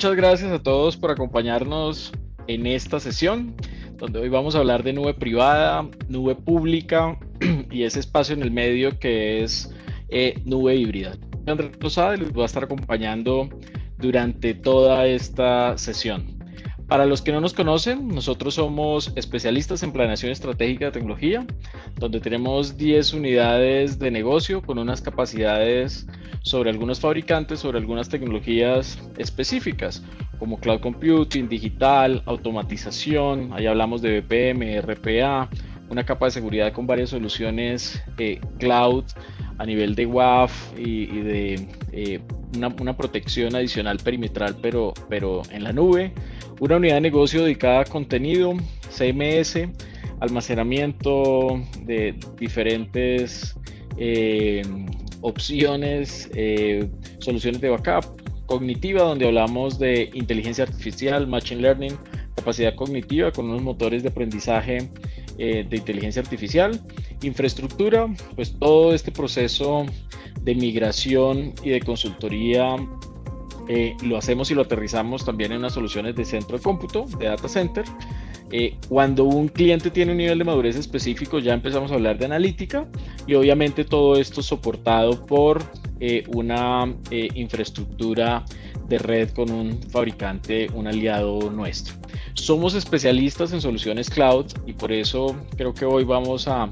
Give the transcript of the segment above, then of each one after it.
muchas gracias a todos por acompañarnos en esta sesión, donde hoy vamos a hablar de nube privada, nube pública y ese espacio en el medio que es eh, nube híbrida. Andrés Rosada les va a estar acompañando durante toda esta sesión. Para los que no nos conocen, nosotros somos especialistas en planeación estratégica de tecnología, donde tenemos 10 unidades de negocio con unas capacidades sobre algunos fabricantes, sobre algunas tecnologías específicas, como cloud computing, digital, automatización, ahí hablamos de VPM, RPA, una capa de seguridad con varias soluciones eh, cloud a nivel de WAF y, de eh, una, protección adicional perimetral, pero, pero en la nube. Una unidad de negocio dedicada a contenido, CMS, almacenamiento de diferentes eh, opciones, eh, soluciones de backup, cognitiva, donde hablamos de inteligencia artificial, machine learning, capacidad cognitiva con unos motores de aprendizaje eh, de inteligencia artificial, infraestructura, pues todo este proceso de migración y de consultoría eh, lo hacemos y lo aterrizamos también en unas soluciones de centro de cómputo, de data center. Eh, cuando un cliente tiene un nivel de madurez específico, ya empezamos a hablar de analítica y obviamente todo esto soportado por una infraestructura de red con un fabricante, un aliado nuestro. Somos especialistas en soluciones cloud y por eso creo que hoy vamos a,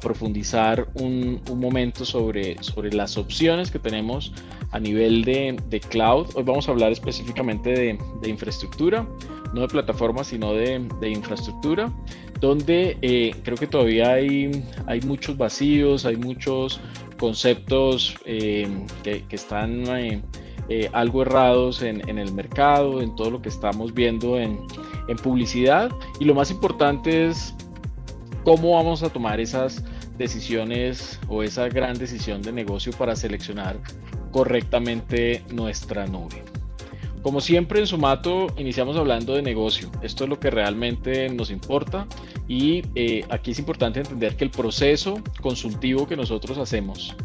profundizar un, momento sobre, sobre las opciones que tenemos a nivel de, cloud. Hoy vamos a hablar específicamente de, infraestructura, no de plataformas, sino de, infraestructura, donde eh, creo que todavía hay, hay muchos vacíos, hay muchos conceptos eh, que, están... Eh, eh, algo errados en, el mercado, en todo lo que estamos viendo en, publicidad. Y lo más importante es cómo vamos a tomar esas decisiones o esa gran decisión de negocio para seleccionar correctamente nuestra nube. Como siempre en Sumato iniciamos hablando de negocio. Esto es lo que realmente nos importa y eh, aquí es importante entender que el proceso consultivo que nosotros hacemos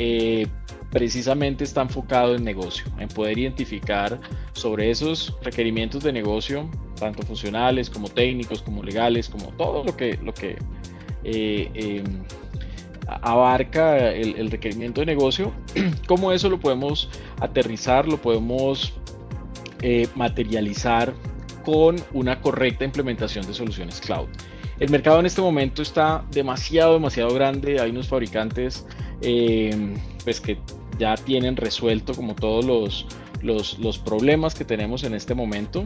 eh, precisamente está enfocado en negocio, en poder identificar sobre esos requerimientos de negocio, tanto funcionales como técnicos, como legales, como todo lo que, eh, em, abarca el, requerimiento de negocio, cómo eso lo podemos aterrizar, lo podemos eh, materializar con una correcta implementación de soluciones cloud. El mercado en este momento está demasiado, demasiado grande. Hay unos fabricantes em, pues que ya tienen resuelto como todos los, los, problemas que tenemos en este momento.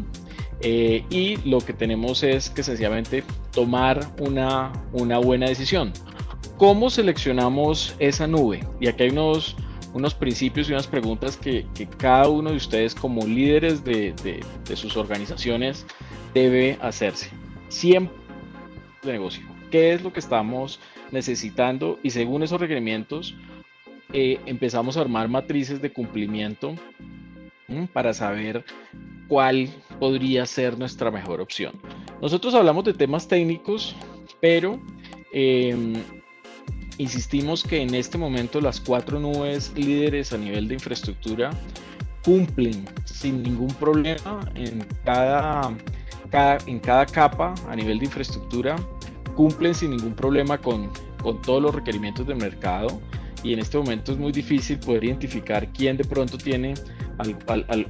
Eh, y lo que tenemos es que sencillamente tomar una, una buena decisión. ¿Cómo seleccionamos esa nube? Y aquí hay unos, unos principios y unas preguntas que, cada uno de ustedes como líderes de, de, sus organizaciones debe hacerse. Siempre de negocio. ¿Qué es lo que estamos necesitando? Y según esos requerimientos, eh, empezamos a armar matrices de cumplimiento para saber cuál podría ser nuestra mejor opción. Nosotros hablamos de temas técnicos, pero em, insistimos que en este momento las cuatro nubes líderes a nivel de infraestructura cumplen sin ningún problema en cada, en cada capa a nivel de infraestructura, cumplen sin ningún problema con, con todos los requerimientos del mercado y en este momento es muy difícil poder identificar quién de pronto tiene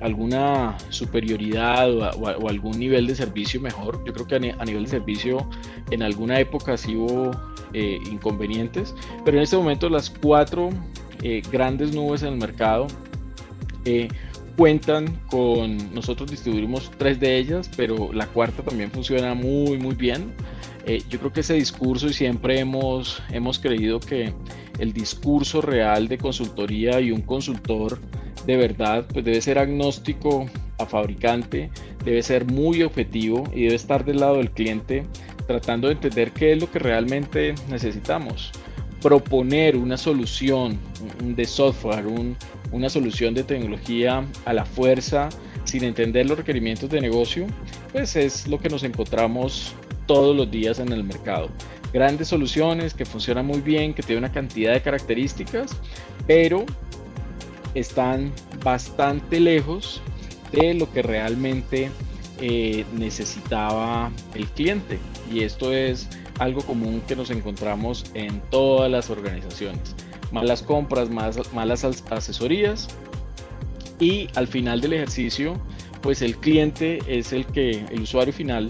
alguna superioridad o, algún nivel de servicio mejor. Yo creo que a, nivel de servicio en alguna época sí hubo eh, inconvenientes, pero en este momento las cuatro eh, grandes nubes en el mercado eh, cuentan con, nosotros distribuimos tres de ellas, pero la cuarta también funciona muy, muy bien. Yo creo que ese discurso y siempre hemos, hemos creído que el discurso real de consultoría y un consultor de verdad pues debe ser agnóstico a fabricante, debe ser muy objetivo y debe estar del lado del cliente tratando de entender qué es lo que realmente necesitamos. Proponer una solución de software, una solución de tecnología a la fuerza sin entender los requerimientos de negocio, pues es lo que nos encontramos todos los días en el mercado grandes soluciones que funcionan muy bien, que tienen una cantidad de características, pero están bastante lejos de lo que realmente eh, necesitaba el cliente. Y esto es algo común que nos encontramos en todas las organizaciones. Malas compras, malas asesorías y al final del ejercicio, pues el cliente es el que, el usuario final,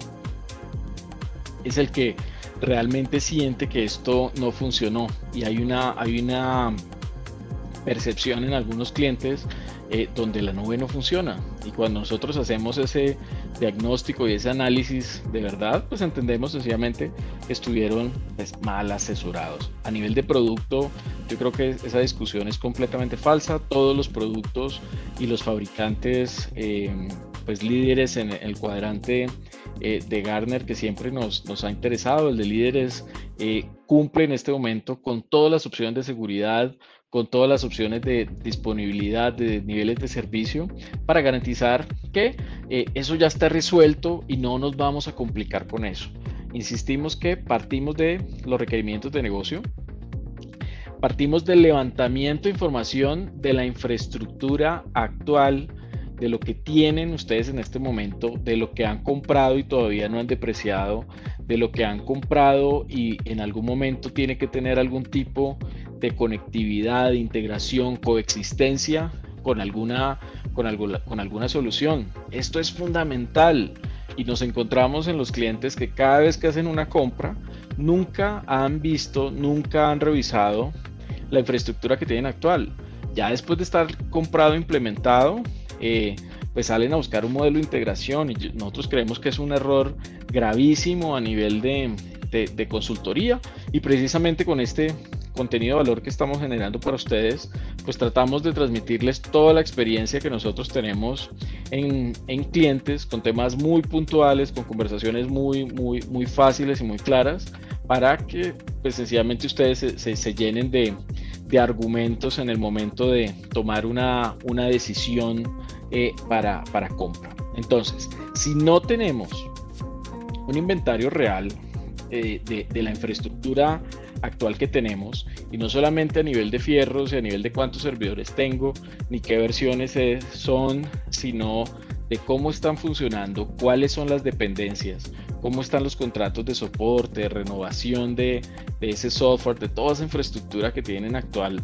es el que realmente siente que esto no funcionó y hay una, hay una percepción en algunos clientes eh, donde la nube no funciona. Y cuando nosotros hacemos ese diagnóstico y ese análisis de verdad, pues entendemos sencillamente que estuvieron pues, mal asesorados. A nivel de producto, yo creo que esa discusión es completamente falsa. Todos los productos y los fabricantes, eh, pues líderes en el cuadrante eh, de Garner que siempre nos, nos, ha interesado, el de líderes, cumple en este momento con todas las opciones de seguridad, con todas las opciones de disponibilidad de niveles de servicio para garantizar que eh, eso ya está resuelto y no nos vamos a complicar con eso. Insistimos que partimos de los requerimientos de negocio, partimos del levantamiento de información de la infraestructura actual, de lo que tienen ustedes en este momento, de lo que han comprado y todavía no han depreciado, de lo que han comprado y en algún momento tiene que tener algún tipo de conectividad, de integración, coexistencia con alguna, con, alguna, con alguna solución. Esto es fundamental y nos encontramos en los clientes que cada vez que hacen una compra, nunca han visto, nunca han revisado la infraestructura que tienen actual. Ya después de estar comprado, implementado, eh, pues salen a buscar un modelo de integración y nosotros creemos que es un error gravísimo a nivel de, de consultoría y precisamente con este contenido de valor que estamos generando para ustedes, pues tratamos de transmitirles toda la experiencia que nosotros tenemos en, en clientes con temas muy puntuales, con conversaciones muy, muy, muy fáciles y muy claras, para que pues sencillamente ustedes se, se, llenen de, de, argumentos en el momento de tomar una, una decisión eh, para, para compra. Entonces, si no tenemos un inventario real eh, de, de, la infraestructura actual que tenemos y no solamente a nivel de fierros y a nivel de cuántos servidores tengo ni qué versiones son, sino de cómo están funcionando, cuáles son las dependencias, cómo están los contratos de soporte, de renovación de, ese software, de toda esa infraestructura que tienen actual.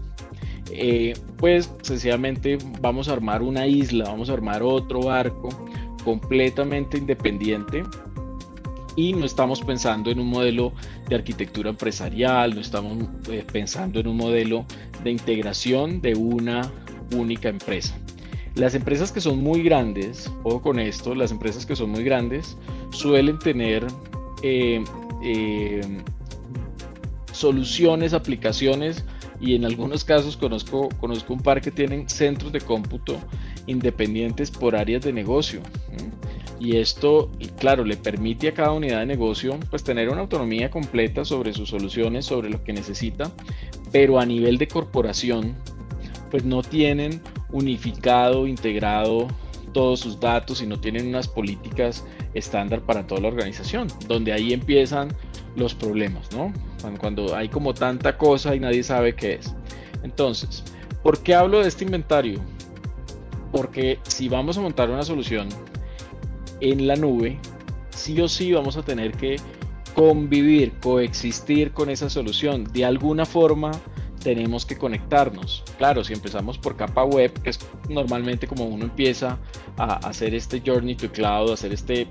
Eh, pues sencillamente vamos a armar una isla, vamos a armar otro barco completamente independiente y no estamos pensando en un modelo de arquitectura empresarial, no estamos eh, pensando en un modelo de integración de una única empresa. Las empresas que son muy grandes, ojo con esto, las empresas que son muy grandes suelen tener eh, eh, soluciones, aplicaciones y en algunos casos conozco, conozco un par que tienen centros de cómputo independientes por áreas de negocio y esto, claro, le permite a cada unidad de negocio pues tener una autonomía completa sobre sus soluciones, sobre lo que necesita, pero a nivel de corporación pues no tienen unificado, integrado todos sus datos y no tienen unas políticas estándar para toda la organización, donde ahí empiezan los problemas, ¿no? Cuando hay como tanta cosa y nadie sabe qué es. Entonces, ¿por qué hablo de este inventario? Porque si vamos a montar una solución en la nube, sí o sí vamos a tener que convivir, coexistir con esa solución. De alguna forma tenemos que conectarnos. Claro, si empezamos por capa web, que es normalmente como uno empieza a hacer este journey to cloud, hacer este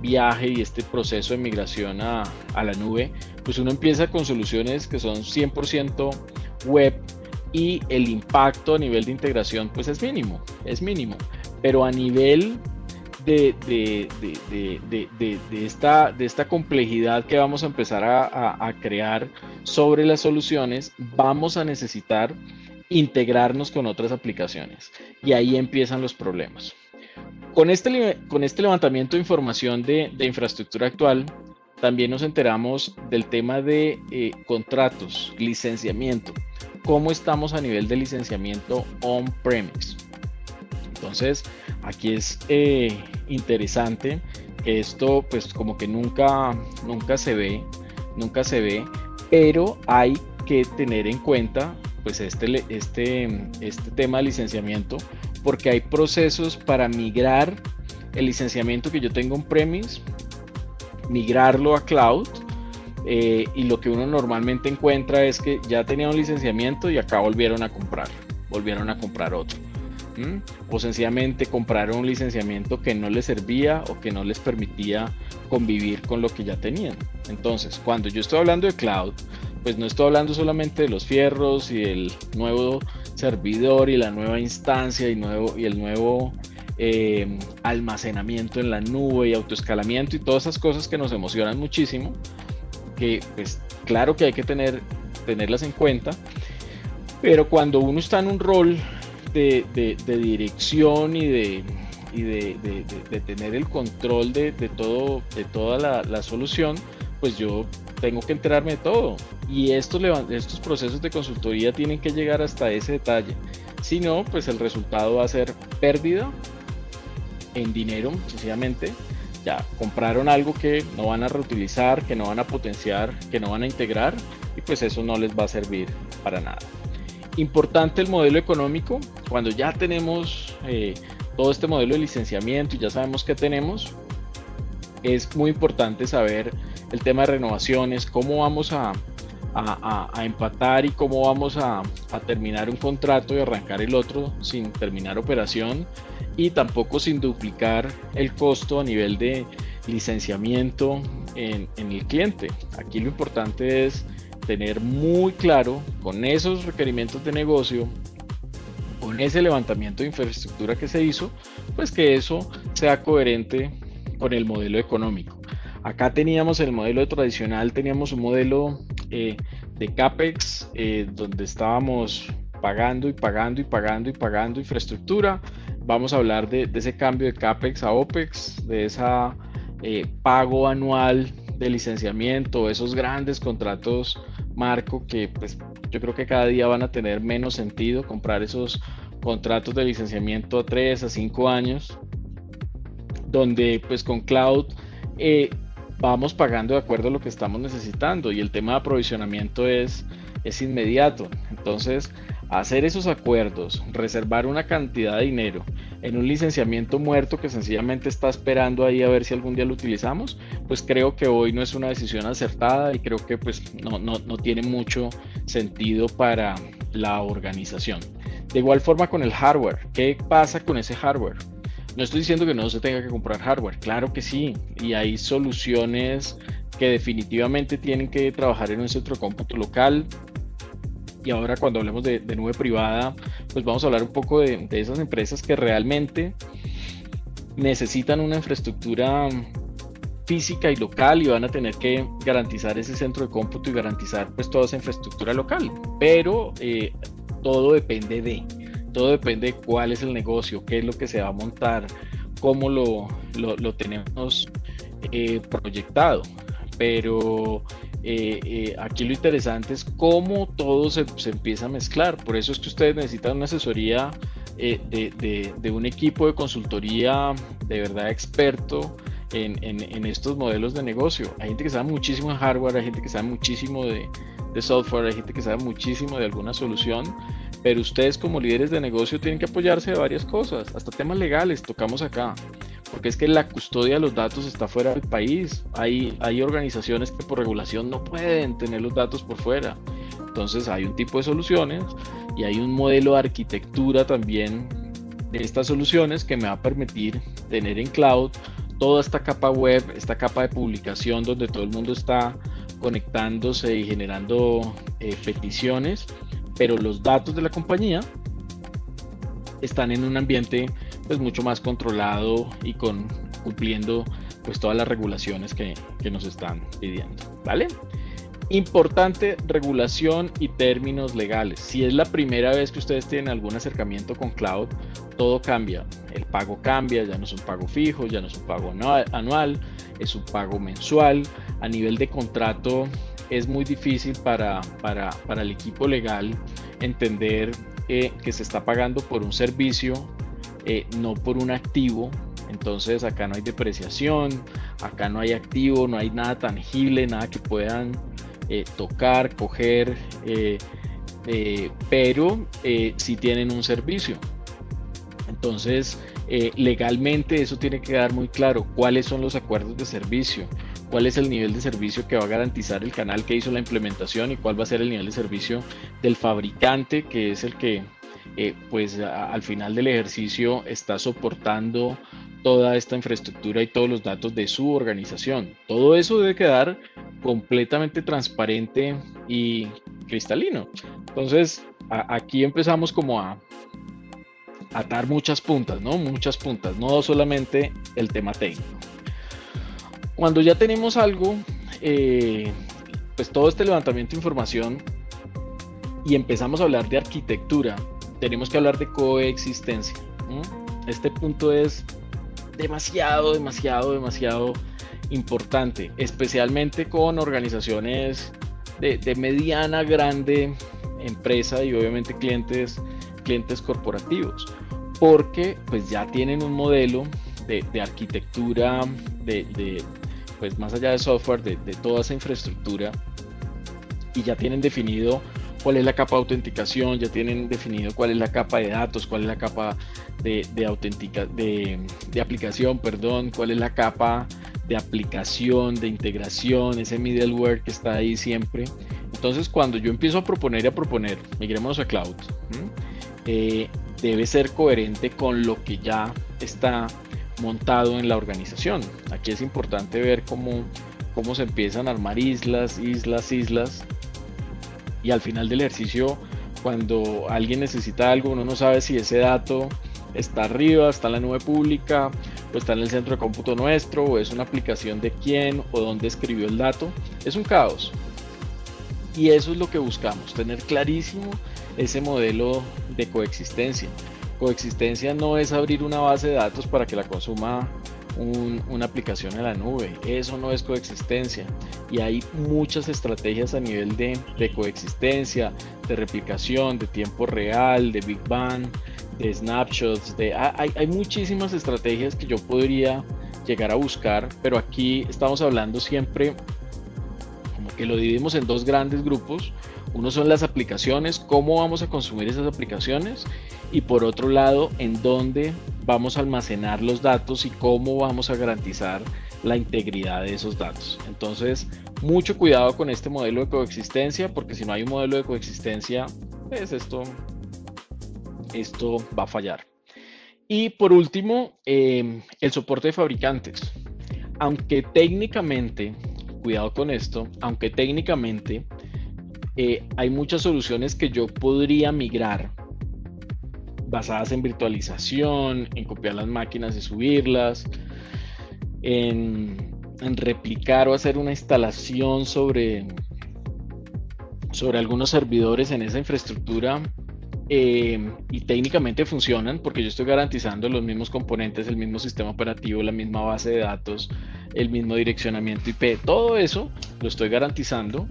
viaje y este proceso de migración a, a la nube, pues uno empieza con soluciones que son 100% web y el impacto a nivel de integración pues es mínimo, es mínimo. Pero a nivel de, de, esta, de esta complejidad que vamos a empezar a, crear sobre las soluciones, vamos a necesitar integrarnos con otras aplicaciones. Y ahí empiezan los problemas. Con este, con este levantamiento de información de, infraestructura actual, también nos enteramos del tema de eh, contratos, licenciamiento. ¿Cómo estamos a nivel de licenciamiento on-premise? Entonces, aquí es eh, interesante que esto pues como que nunca, nunca se ve, nunca se ve, pero hay que tener en cuenta pues este, este, este tema de licenciamiento, porque hay procesos para migrar el licenciamiento que yo tengo en premise, migrarlo a cloud. Eh, y lo que uno normalmente encuentra es que ya tenía un licenciamiento y acá volvieron a comprar, volvieron a comprar otro. O sencillamente compraron un licenciamiento que no les servía o que no les permitía convivir con lo que ya tenían. Entonces, cuando yo estoy hablando de cloud, pues no estoy hablando solamente de los fierros y el nuevo servidor y la nueva instancia y, nuevo, y el nuevo eh, almacenamiento en la nube y autoescalamiento y todas esas cosas que nos emocionan muchísimo, que pues claro que hay que tener, tenerlas en cuenta, pero cuando uno está en un rol de, dirección y de, de, tener el control de, todo, de toda la, la, solución, pues yo tengo que enterarme de todo. Y estos, estos procesos de consultoría tienen que llegar hasta ese detalle. Si no, pues el resultado va a ser pérdida en dinero, sencillamente. Ya compraron algo que no van a reutilizar, que no van a potenciar, que no van a integrar y pues eso no les va a servir para nada. Importante el modelo económico. Cuando ya tenemos eh, todo este modelo de licenciamiento y ya sabemos qué tenemos, es muy importante saber el tema de renovaciones, cómo vamos a, empatar y cómo vamos a, terminar un contrato y arrancar el otro sin terminar operación y tampoco sin duplicar el costo a nivel de licenciamiento en el cliente. Aquí lo importante es tener muy claro con esos requerimientos de negocio, con ese levantamiento de infraestructura que se hizo, pues que eso sea coherente con el modelo económico. Acá teníamos el modelo tradicional, teníamos un modelo eh, de CAPEX eh, donde estábamos pagando y pagando y pagando y pagando infraestructura. Vamos a hablar de, ese cambio de CAPEX a OPEX, de ese eh, pago anual de licenciamiento, esos grandes contratos marco que pues yo creo que cada día van a tener menos sentido comprar esos contratos de licenciamiento a 3 a 5 años, donde pues con cloud eh, vamos pagando de acuerdo a lo que estamos necesitando y el tema de aprovisionamiento es, es inmediato. Entonces, hacer esos acuerdos, reservar una cantidad de dinero en un licenciamiento muerto que sencillamente está esperando ahí a ver si algún día lo utilizamos, pues creo que hoy no es una decisión acertada y creo que pues no, no, no tiene mucho sentido para la organización. De igual forma con el hardware, ¿qué pasa con ese hardware? No estoy diciendo que no se tenga que comprar hardware, claro que sí, y hay soluciones que definitivamente tienen que trabajar en un centro de cómputo local, y ahora cuando hablemos de, nube privada, pues vamos a hablar un poco de, esas empresas que realmente necesitan una infraestructura física y local y van a tener que garantizar ese centro de cómputo y garantizar pues toda esa infraestructura local. Pero eh, todo depende de, todo depende de cuál es el negocio, qué es lo que se va a montar, cómo lo, lo, tenemos eh, proyectado. Pero eh, eh, aquí lo interesante es cómo todo se, empieza a mezclar. Por eso es que ustedes necesitan una asesoría eh, de, un equipo de consultoría de verdad experto en, estos modelos de negocio. Hay gente que sabe muchísimo de hardware, hay gente que sabe muchísimo de, de software, hay gente que sabe muchísimo de alguna solución, pero ustedes como líderes de negocio tienen que apoyarse de varias cosas, hasta temas legales, tocamos acá porque es que la custodia de los datos está fuera del país. Hay, hay organizaciones que por regulación no pueden tener los datos por fuera. Entonces hay un tipo de soluciones y hay un modelo de arquitectura también de estas soluciones que me va a permitir tener en cloud toda esta capa web, esta capa de publicación donde todo el mundo está conectándose y generando eh, peticiones, pero los datos de la compañía están en un ambiente pues mucho más controlado y con cumpliendo pues todas las regulaciones que, que nos están pidiendo, ¿vale? Importante regulación y términos legales. Si es la primera vez que ustedes tienen algún acercamiento con cloud, todo cambia. El pago cambia, ya no es un pago fijo, ya no es un pago anual, es un pago mensual. A nivel de contrato es muy difícil para, para, para el equipo legal entender eh, que se está pagando por un servicio eh, no por un activo. Entonces acá no hay depreciación, acá no hay activo, no hay nada tangible, nada que puedan eh, tocar, coger, eh, pero eh, sí tienen un servicio. Entonces, legalmente eso tiene que quedar muy claro, cuáles son los acuerdos de servicio, cuál es el nivel de servicio que va a garantizar el canal que hizo la implementación y cuál va a ser el nivel de servicio del fabricante, que es el que pues al final del ejercicio está soportando toda esta infraestructura y todos los datos de su organización. Todo eso debe quedar completamente transparente y cristalino. Entonces, aquí empezamos como a atar muchas puntas, ¿no? Muchas puntas, no solamente el tema técnico. Cuando ya tenemos algo, eh, pues todo este levantamiento de información y empezamos a hablar de arquitectura, tenemos que hablar de coexistencia. Este punto es demasiado, demasiado, demasiado importante, especialmente con organizaciones de, mediana, grande empresa y obviamente clientes, clientes corporativos, porque pues ya tienen un modelo de, arquitectura, de, pues más allá de software, de, de, esa infraestructura, y ya tienen definido cuál es la capa de autenticación, ya tienen definido cuál es la capa de datos, cuál es la capa de, de, de aplicación, perdón, cuál es la capa de aplicación, de integración, ese middleware que está ahí siempre. Entonces, cuando yo empiezo a proponer y a proponer, migremos a cloud, eh, debe ser coherente con lo que ya está montado en la organización. Aquí es importante ver cómo, cómo se empiezan a armar islas, islas, islas. Y al final del ejercicio, cuando alguien necesita algo, uno no sabe si ese dato está arriba, está en la nube pública, o está en el centro de cómputo nuestro, o es una aplicación de quién, o dónde escribió el dato. Es un caos. Y eso es lo que buscamos, tener clarísimo ese modelo de coexistencia. Coexistencia no es abrir una base de datos para que la consuma una aplicación en la nube. Eso no es coexistencia. Y hay muchas estrategias a nivel de, de coexistencia, de replicación, de tiempo real, de Big Bang, de snapshots, de, hay, hay muchísimas estrategias que yo podría llegar a buscar, pero aquí estamos hablando siempre como que lo dividimos en dos grandes grupos. Uno son las aplicaciones, cómo vamos a consumir esas aplicaciones y por otro lado, en dónde vamos a almacenar los datos y cómo vamos a garantizar la integridad de esos datos. Entonces, mucho cuidado con este modelo de coexistencia, porque si no hay un modelo de coexistencia, pues esto esto va a fallar. Y por último, em, el soporte de fabricantes. Aunque técnicamente, cuidado con esto, aunque técnicamente eh, hay muchas soluciones que yo podría migrar basadas en virtualización, en copiar las máquinas y subirlas, en, replicar o hacer una instalación sobre, sobre algunos servidores en esa infraestructura Em, y técnicamente funcionan porque yo estoy garantizando los mismos componentes, el mismo sistema operativo, la misma base de datos, el mismo direccionamiento IP, todo eso lo estoy garantizando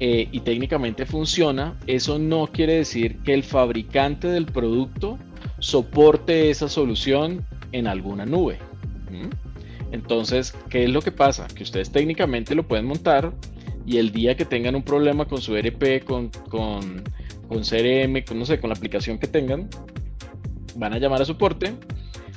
eh, y técnicamente funciona. Eso no quiere decir que el fabricante del producto soporte esa solución en alguna nube. Entonces, ¿qué es lo que pasa? Que ustedes técnicamente lo pueden montar y el día que tengan un problema con su RP, con, con con CRM, con, con la aplicación que tengan, van a llamar a soporte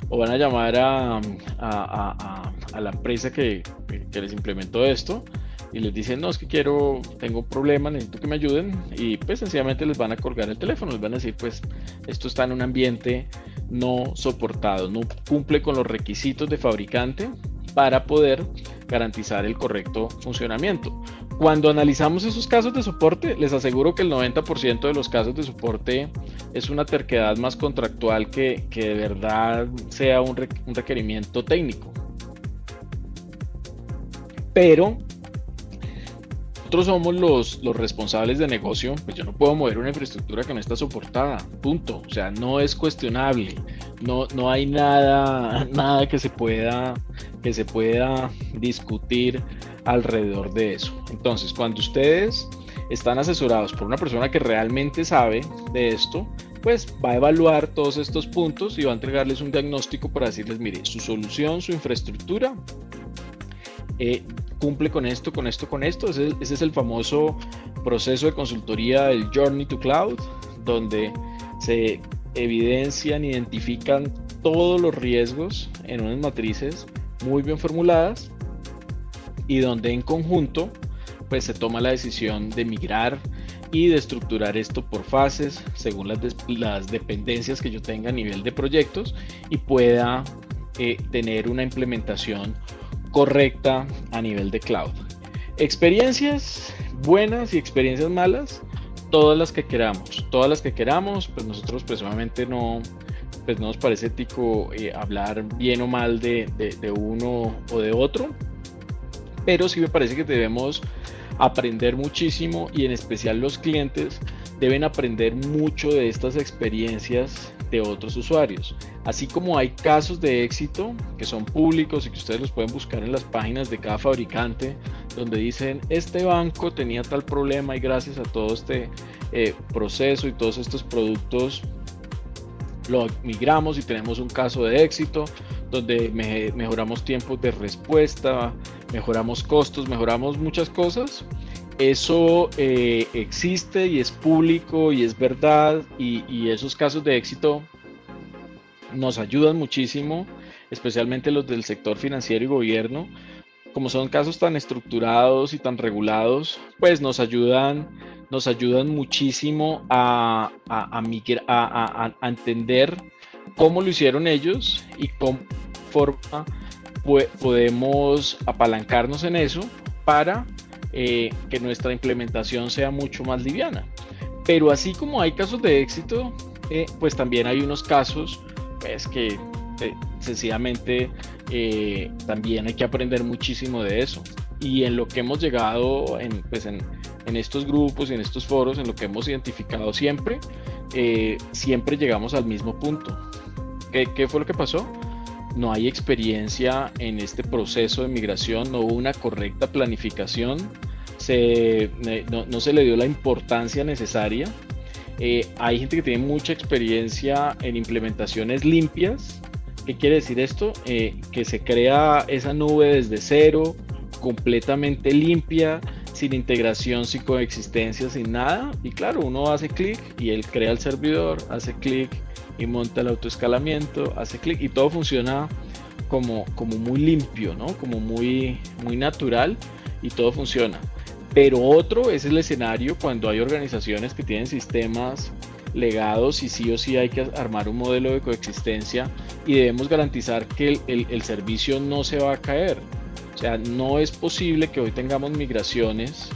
o van a llamar a, a, la empresa que, que, les implementó esto y les dicen, no, es que quiero, tengo un problema, necesito que me ayuden y pues sencillamente les van a colgar el teléfono, les van a decir, pues esto está en un ambiente no soportado, no cumple con los requisitos de fabricante para poder garantizar el correcto funcionamiento. Cuando analizamos esos casos de soporte, les aseguro que el 90% de los casos de soporte es una terquedad más contractual que, de verdad sea un, requerimiento técnico. Pero nosotros somos los, los, responsables de negocio, pues yo no puedo mover una infraestructura que no está soportada, punto. O sea, no es cuestionable, no, no hay nada, nada que se pueda, que se pueda discutir alrededor de eso. Entonces, cuando ustedes están asesorados por una persona que realmente sabe de esto, pues va a evaluar todos estos puntos y va a entregarles un diagnóstico para decirles, mire, su solución, su infraestructura, eh, cumple con esto, con esto, con esto. Ese, es el famoso proceso de consultoría del Journey to Cloud, donde se evidencian, identifican todos los riesgos en unas matrices muy bien formuladas y donde en conjunto pues se toma la decisión de migrar y de estructurar esto por fases según las, dependencias que yo tenga a nivel de proyectos y pueda eh, tener una implementación correcta a nivel de cloud. Experiencias buenas y experiencias malas, todas las que queramos, todas las que queramos, pues nosotros personalmente no, pues no nos parece ético eh, hablar bien o mal de, de, uno o de otro, pero sí me parece que debemos aprender muchísimo y en especial los clientes deben aprender mucho de estas experiencias de otros usuarios. Así como hay casos de éxito que son públicos y que ustedes los pueden buscar en las páginas de cada fabricante, donde dicen, este banco tenía tal problema y gracias a todo este eh, proceso y todos estos productos lo migramos y tenemos un caso de éxito donde mejoramos tiempos de respuesta, mejoramos costos, mejoramos muchas cosas. Eso eh, existe y es público y es verdad y, esos casos de éxito nos ayudan muchísimo, especialmente los del sector financiero y gobierno. Como son casos tan estructurados y tan regulados, pues nos ayudan, nos ayudan muchísimo a, entender cómo lo hicieron ellos y cómo forma podemos apalancarnos en eso para eh, que nuestra implementación sea mucho más liviana. Pero así como hay casos de éxito, eh, pues también hay unos casos pues, que eh, sencillamente también hay que aprender muchísimo de eso. Y en lo que hemos llegado en, pues en, en estos grupos y en estos foros, en lo que hemos identificado siempre, siempre llegamos al mismo punto. ¿Qué, ¿Qué fue lo que pasó? No hay experiencia en este proceso de migración, no hubo una correcta planificación, se, no, se le dio la importancia necesaria. Eh, hay gente que tiene mucha experiencia en implementaciones limpias. ¿Qué quiere decir esto? Eh, que se crea esa nube desde cero, completamente limpia, sin integración, sin coexistencia, sin nada. Y claro, uno hace clic y él crea el servidor, hace clic y monta el autoescalamiento, hace clic y todo funciona como, como muy limpio, ¿no? Como muy, muy natural y todo funciona. Pero otro es el escenario cuando hay organizaciones que tienen sistemas legados y sí o sí hay que armar un modelo de coexistencia y debemos garantizar que el, servicio no se va a caer. O sea, no es posible que hoy tengamos migraciones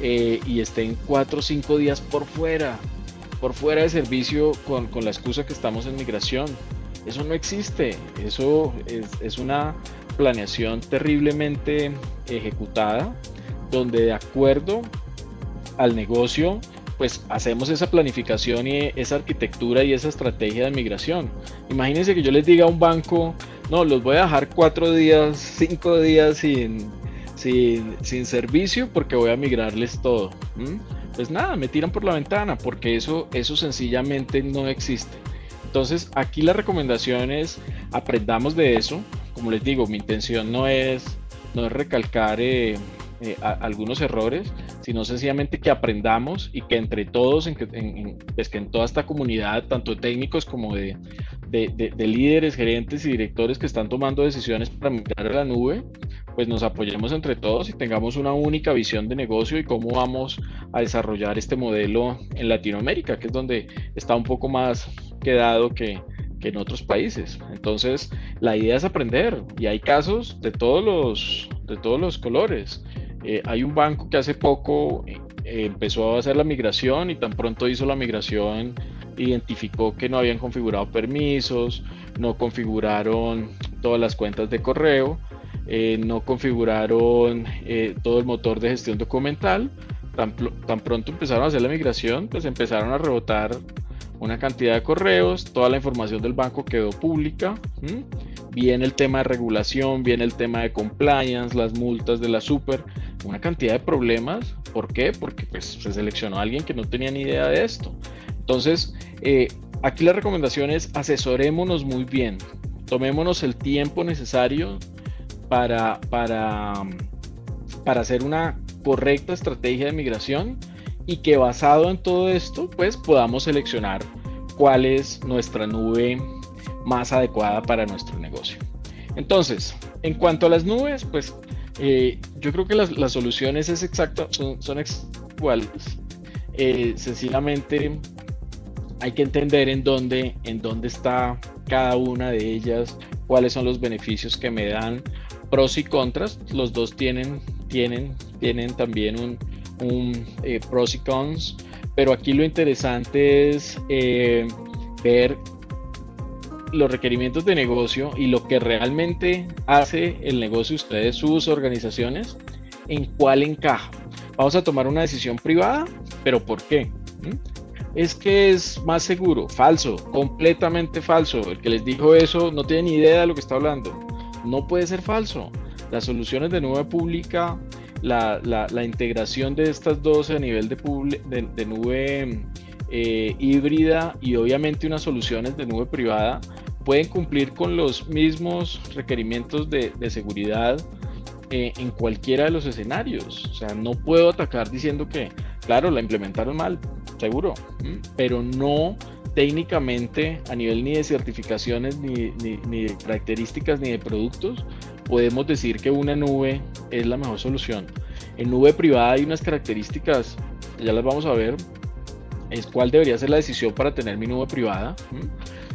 eh, y estén cuatro o cinco días por fuera por fuera de servicio con, la excusa que estamos en migración. Eso no existe, eso es, una planeación terriblemente ejecutada, donde de acuerdo al negocio, pues hacemos esa planificación y esa arquitectura y esa estrategia de migración. Imagínense que yo les diga a un banco, no, los voy a dejar cuatro días, cinco días sin, sin, servicio porque voy a migrarles todo pues nada, me tiran por la ventana porque eso, eso sencillamente no existe. Entonces aquí la recomendación es aprendamos de eso. Como les digo, mi intención no es, no es recalcar eh, eh, algunos errores, sino sencillamente que aprendamos y que entre todos, en, pues que en toda esta comunidad, tanto técnicos como de, de, de, líderes, gerentes y directores que están tomando decisiones para migrar a la nube, pues nos apoyemos entre todos y tengamos una única visión de negocio y cómo vamos a desarrollar este modelo en Latinoamérica, que es donde está un poco más quedado que, en otros países. Entonces, la idea es aprender y hay casos de todos los, de todos los colores. Eh, hay un banco que hace poco eh, empezó a hacer la migración y tan pronto hizo la migración identificó que no habían configurado permisos, no configuraron todas las cuentas de correo eh, no configuraron eh, todo el motor de gestión documental. Tan, pronto empezaron a hacer la migración, pues empezaron a rebotar una cantidad de correos, toda la información del banco quedó pública. Viene el tema de regulación, viene el tema de compliance, las multas de la super, una cantidad de problemas. ¿Por qué? Porque pues, se seleccionó a alguien que no tenía ni idea de esto. Entonces, eh, aquí la recomendación es asesorémonos muy bien, tomémonos el tiempo necesario para, para, para hacer una correcta estrategia de migración y que basado en todo esto, pues podamos seleccionar cuál es nuestra nube más adecuada para nuestro negocio. Entonces, en cuanto a las nubes, pues eh, yo creo que las, soluciones es exacto, son, son iguales. Eh, sencillamente hay que entender en en dónde está cada una de ellas, cuáles son los beneficios que me dan, pros y contras. Los dos tienen, tienen, tienen también un, un eh, pros y cons, pero aquí lo interesante es eh, ver los requerimientos de negocio y lo que realmente hace el negocio ustedes, sus organizaciones, en cuál encaja. Vamos a tomar una decisión privada, pero ¿por qué? ¿Mm? Es que es más seguro, falso, completamente falso. El que les dijo eso no tiene ni idea de lo que está hablando. No puede ser falso. Las soluciones de nube pública la, integración de estas dos a nivel de, de, nube eh, híbrida y obviamente unas soluciones de nube privada pueden cumplir con los mismos requerimientos de, seguridad eh, en cualquiera de los escenarios. O sea, no puedo atacar diciendo que, claro, la implementaron mal, seguro, pero no técnicamente a nivel ni de certificaciones, ni, ni, de características, ni de productos, podemos decir que una nube es la mejor solución. En nube privada hay unas características, ya las vamos a ver, es cuál debería ser la decisión para tener mi nube privada.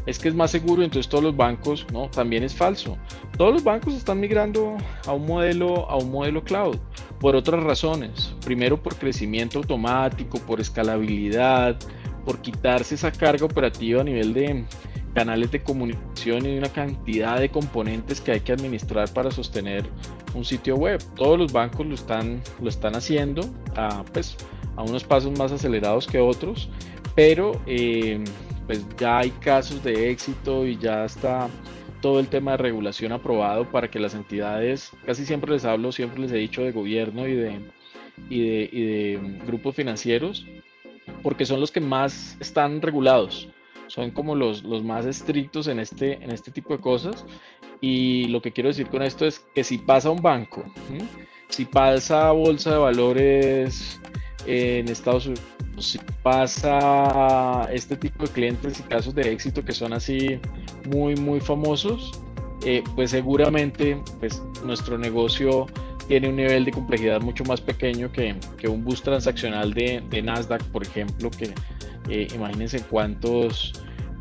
Es que es más seguro, entonces todos los bancos, no, también es falso. Todos los bancos están migrando a un modelo, a un modelo cloud por otras razones. Primero por crecimiento automático, por escalabilidad, por quitarse esa carga operativa a nivel de canales de comunicación y una cantidad de componentes que hay que administrar para sostener un sitio web. Todos los bancos lo están, lo están haciendo a, pues, a unos pasos más acelerados que otros, pero eh, pues ya hay casos de éxito y ya está todo el tema de regulación aprobado para que las entidades, casi siempre les hablo, siempre les he dicho de gobierno y de, y de, y de grupos financieros, porque son los que más están regulados, son como los, los más estrictos en este, en este tipo de cosas. Y lo que quiero decir con esto es que si pasa un banco, si pasa bolsa de valores en Estados Unidos, si pasa este tipo de clientes y casos de éxito que son así muy, muy famosos, eh, pues seguramente pues, nuestro negocio tiene un nivel de complejidad mucho más pequeño que, que un bus transaccional de, Nasdaq, por ejemplo, que eh, imagínense cuántos,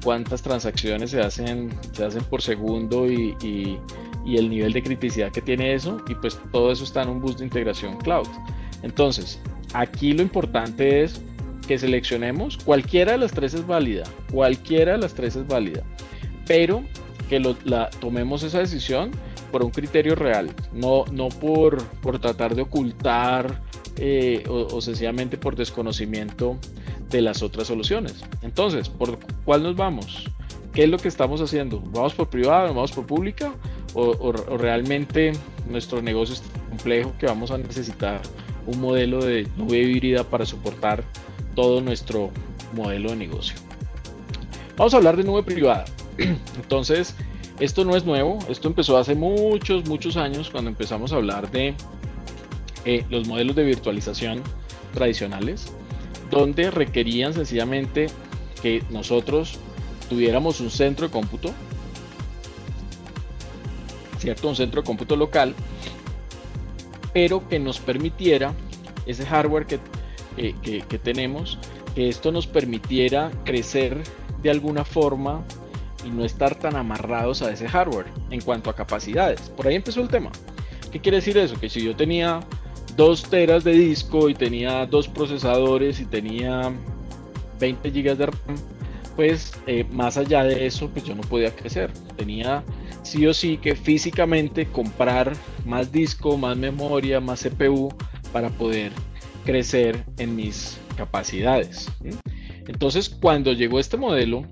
cuántas transacciones se hacen, se hacen por segundo y, y, y, el nivel de criticidad que tiene eso, y pues todo eso está en un bus de integración cloud. Entonces, aquí lo importante es que seleccionemos, cualquiera de las tres es válida, cualquiera de las tres es válida, pero que lo, la, tomemos esa decisión por un criterio real, no, no por, por tratar de ocultar eh, o, sencillamente por desconocimiento de las otras soluciones. Entonces, ¿por cuál nos vamos? ¿Qué es lo que estamos haciendo? ¿Vamos por privado, vamos por pública? O, o, realmente nuestro negocio es complejo que vamos a necesitar un modelo de nube híbrida para soportar todo nuestro modelo de negocio? Vamos a hablar de nube privada. Entonces, esto no es nuevo, esto empezó hace muchos, muchos años cuando empezamos a hablar de eh, los modelos de virtualización tradicionales, donde requerían sencillamente que nosotros tuviéramos un centro de cómputo, ¿cierto? Un centro de cómputo local, pero que nos permitiera ese hardware que, que tenemos, que esto nos permitiera crecer de alguna forma y no estar tan amarrados a ese hardware en cuanto a capacidades. Por ahí empezó el tema. ¿Qué quiere decir eso? Que si yo tenía 2 teras de disco y tenía dos procesadores y tenía 20 gigas de RAM, pues eh, más allá de eso, pues yo no podía crecer. Tenía sí o sí que físicamente comprar más disco, más memoria, más CPU para poder crecer en mis capacidades. Entonces, cuando llegó este modelo,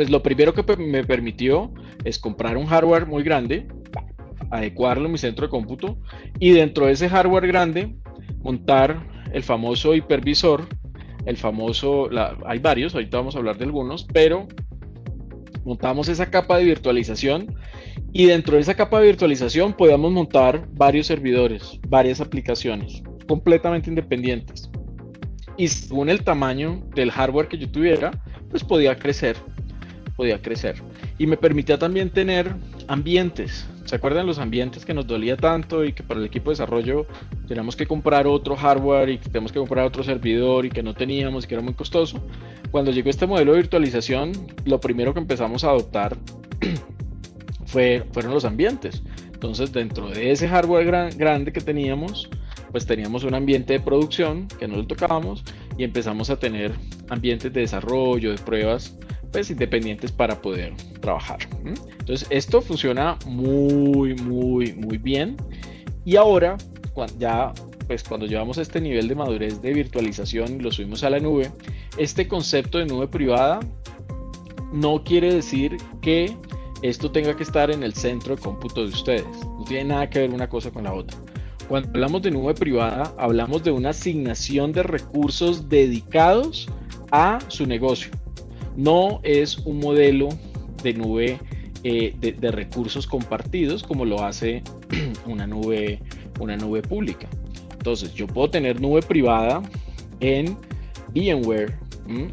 pues lo primero que me permitió es comprar un hardware muy grande, adecuarlo en mi centro de cómputo y dentro de ese hardware grande montar el famoso hipervisor, el famoso, hay varios, ahorita vamos a hablar de algunos, pero montamos esa capa de virtualización Y dentro de esa capa de virtualización podíamos montar varios servidores, varias aplicaciones completamente independientes. Y según el tamaño del hardware que yo tuviera, pues podía crecer, podía crecer. Y me permitía también tener ambientes. ¿Se acuerdan los ambientes que nos dolía tanto y que para el equipo de desarrollo teníamos que comprar otro hardware y que teníamos que comprar otro servidor y que no teníamos y que era muy costoso? Cuando llegó este modelo de virtualización, lo primero que empezamos a adoptar fue, fueron los ambientes. Entonces, dentro de ese hardware grande que teníamos, pues teníamos un ambiente de producción que no lo tocábamos y empezamos a tener ambientes de desarrollo, de pruebas, pues independientes para poder trabajar. Entonces, esto funciona muy, muy, muy bien. Y ahora, ya, pues cuando llevamos este nivel de madurez de virtualización y lo subimos a la nube, este concepto de nube privada no quiere decir que esto tenga que estar en el centro de cómputo de ustedes. No tiene nada que ver una cosa con la otra. Cuando hablamos de nube privada, hablamos de una asignación de recursos dedicados a su negocio. No es un modelo de nube eh, de, recursos compartidos como lo hace una nube, una nube pública. Entonces, yo puedo tener nube privada en VMware,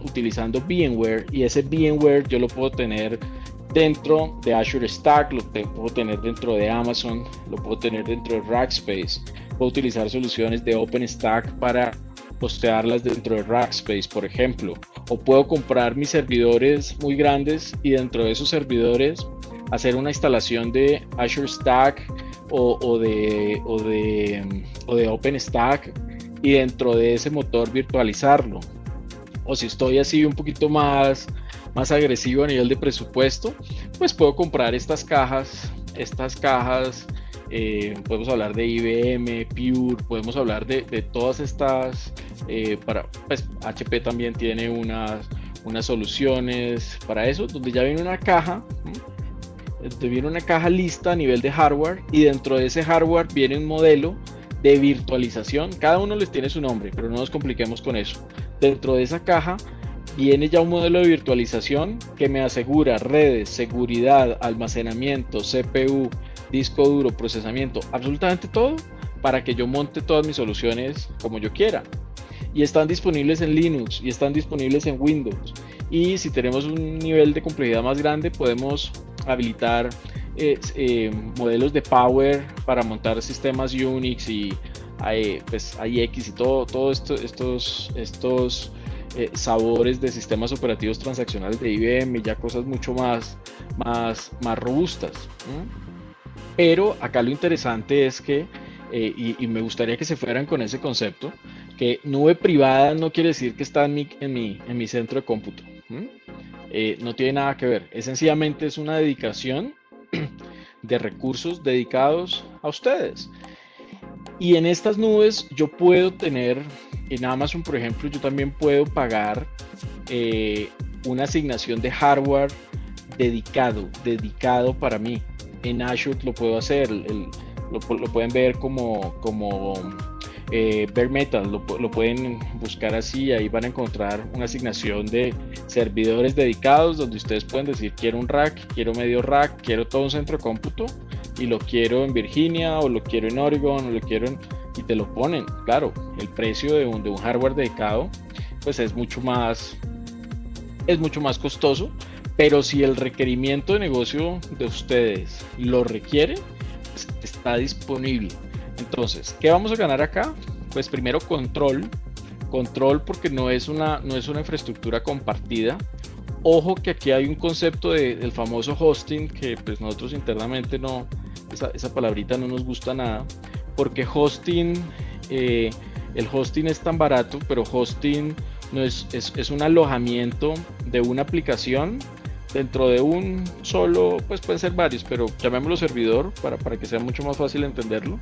utilizando VMware, y ese VMware yo lo puedo tener dentro de Azure Stack, lo puedo tener dentro de Amazon, lo puedo tener dentro de Rackspace, puedo utilizar soluciones de OpenStack para postearlas dentro de Rackspace, por ejemplo, o puedo comprar mis servidores muy grandes y dentro de esos servidores hacer una instalación de Azure Stack o, de, o, de, o de OpenStack y dentro de ese motor virtualizarlo. O si estoy así un poquito más más agresivo a nivel de presupuesto, pues puedo comprar estas cajas, estas cajas, eh, podemos hablar de IBM, Pure, podemos hablar de, todas estas, eh, para, pues HP también tiene unas, unas soluciones para eso, donde ya viene una caja, donde viene una caja lista a nivel de hardware y dentro de ese hardware viene un modelo de virtualización, cada uno les tiene su nombre, pero no nos compliquemos con eso. Dentro de esa caja viene ya un modelo de virtualización que me asegura redes, seguridad, almacenamiento, CPU, disco duro, procesamiento, absolutamente todo para que yo monte todas mis soluciones como yo quiera. Y están disponibles en Linux y están disponibles en Windows. Y si tenemos un nivel de complejidad más grande, podemos habilitar eh, eh, modelos de Power para montar sistemas Unix y pues, IX y todo, todo esto, estos, estos eh, sabores de sistemas operativos transaccionales de IBM, ya cosas mucho más, más, más robustas. Pero acá lo interesante es que, eh, y, me gustaría que se fueran con ese concepto, que nube privada no quiere decir que está en mi, en mi, en mi centro de cómputo. Eh, no tiene nada que ver. Es sencillamente es una dedicación de recursos dedicados a ustedes. Y en estas nubes yo puedo tener, en Amazon por ejemplo, yo también puedo pagar eh, una asignación de hardware dedicado, dedicado para mí. En Azure lo puedo hacer, lo, pueden ver como, como eh, Bare Metal, lo, lo, pueden buscar así, ahí van a encontrar una asignación de servidores dedicados donde ustedes pueden decir quiero un rack, quiero medio rack, quiero todo un centro de cómputo y lo quiero en Virginia o lo quiero en Oregon o lo quiero en... y te lo ponen. Claro, el precio de un, de un hardware dedicado pues es mucho más es mucho más costoso, pero si el requerimiento de negocio de ustedes lo requiere, pues está disponible. Entonces, ¿qué vamos a ganar acá? Pues primero control, control porque no es una, no es una infraestructura compartida, Ojo que aquí hay un concepto del famoso hosting que pues nosotros internamente no, esa, palabrita no nos gusta nada, porque hosting, eh, el hosting es tan barato, pero hosting no es, es, un alojamiento de una aplicación dentro de un solo, pues pueden ser varios, pero llamémoslo servidor para, para que sea mucho más fácil entenderlo.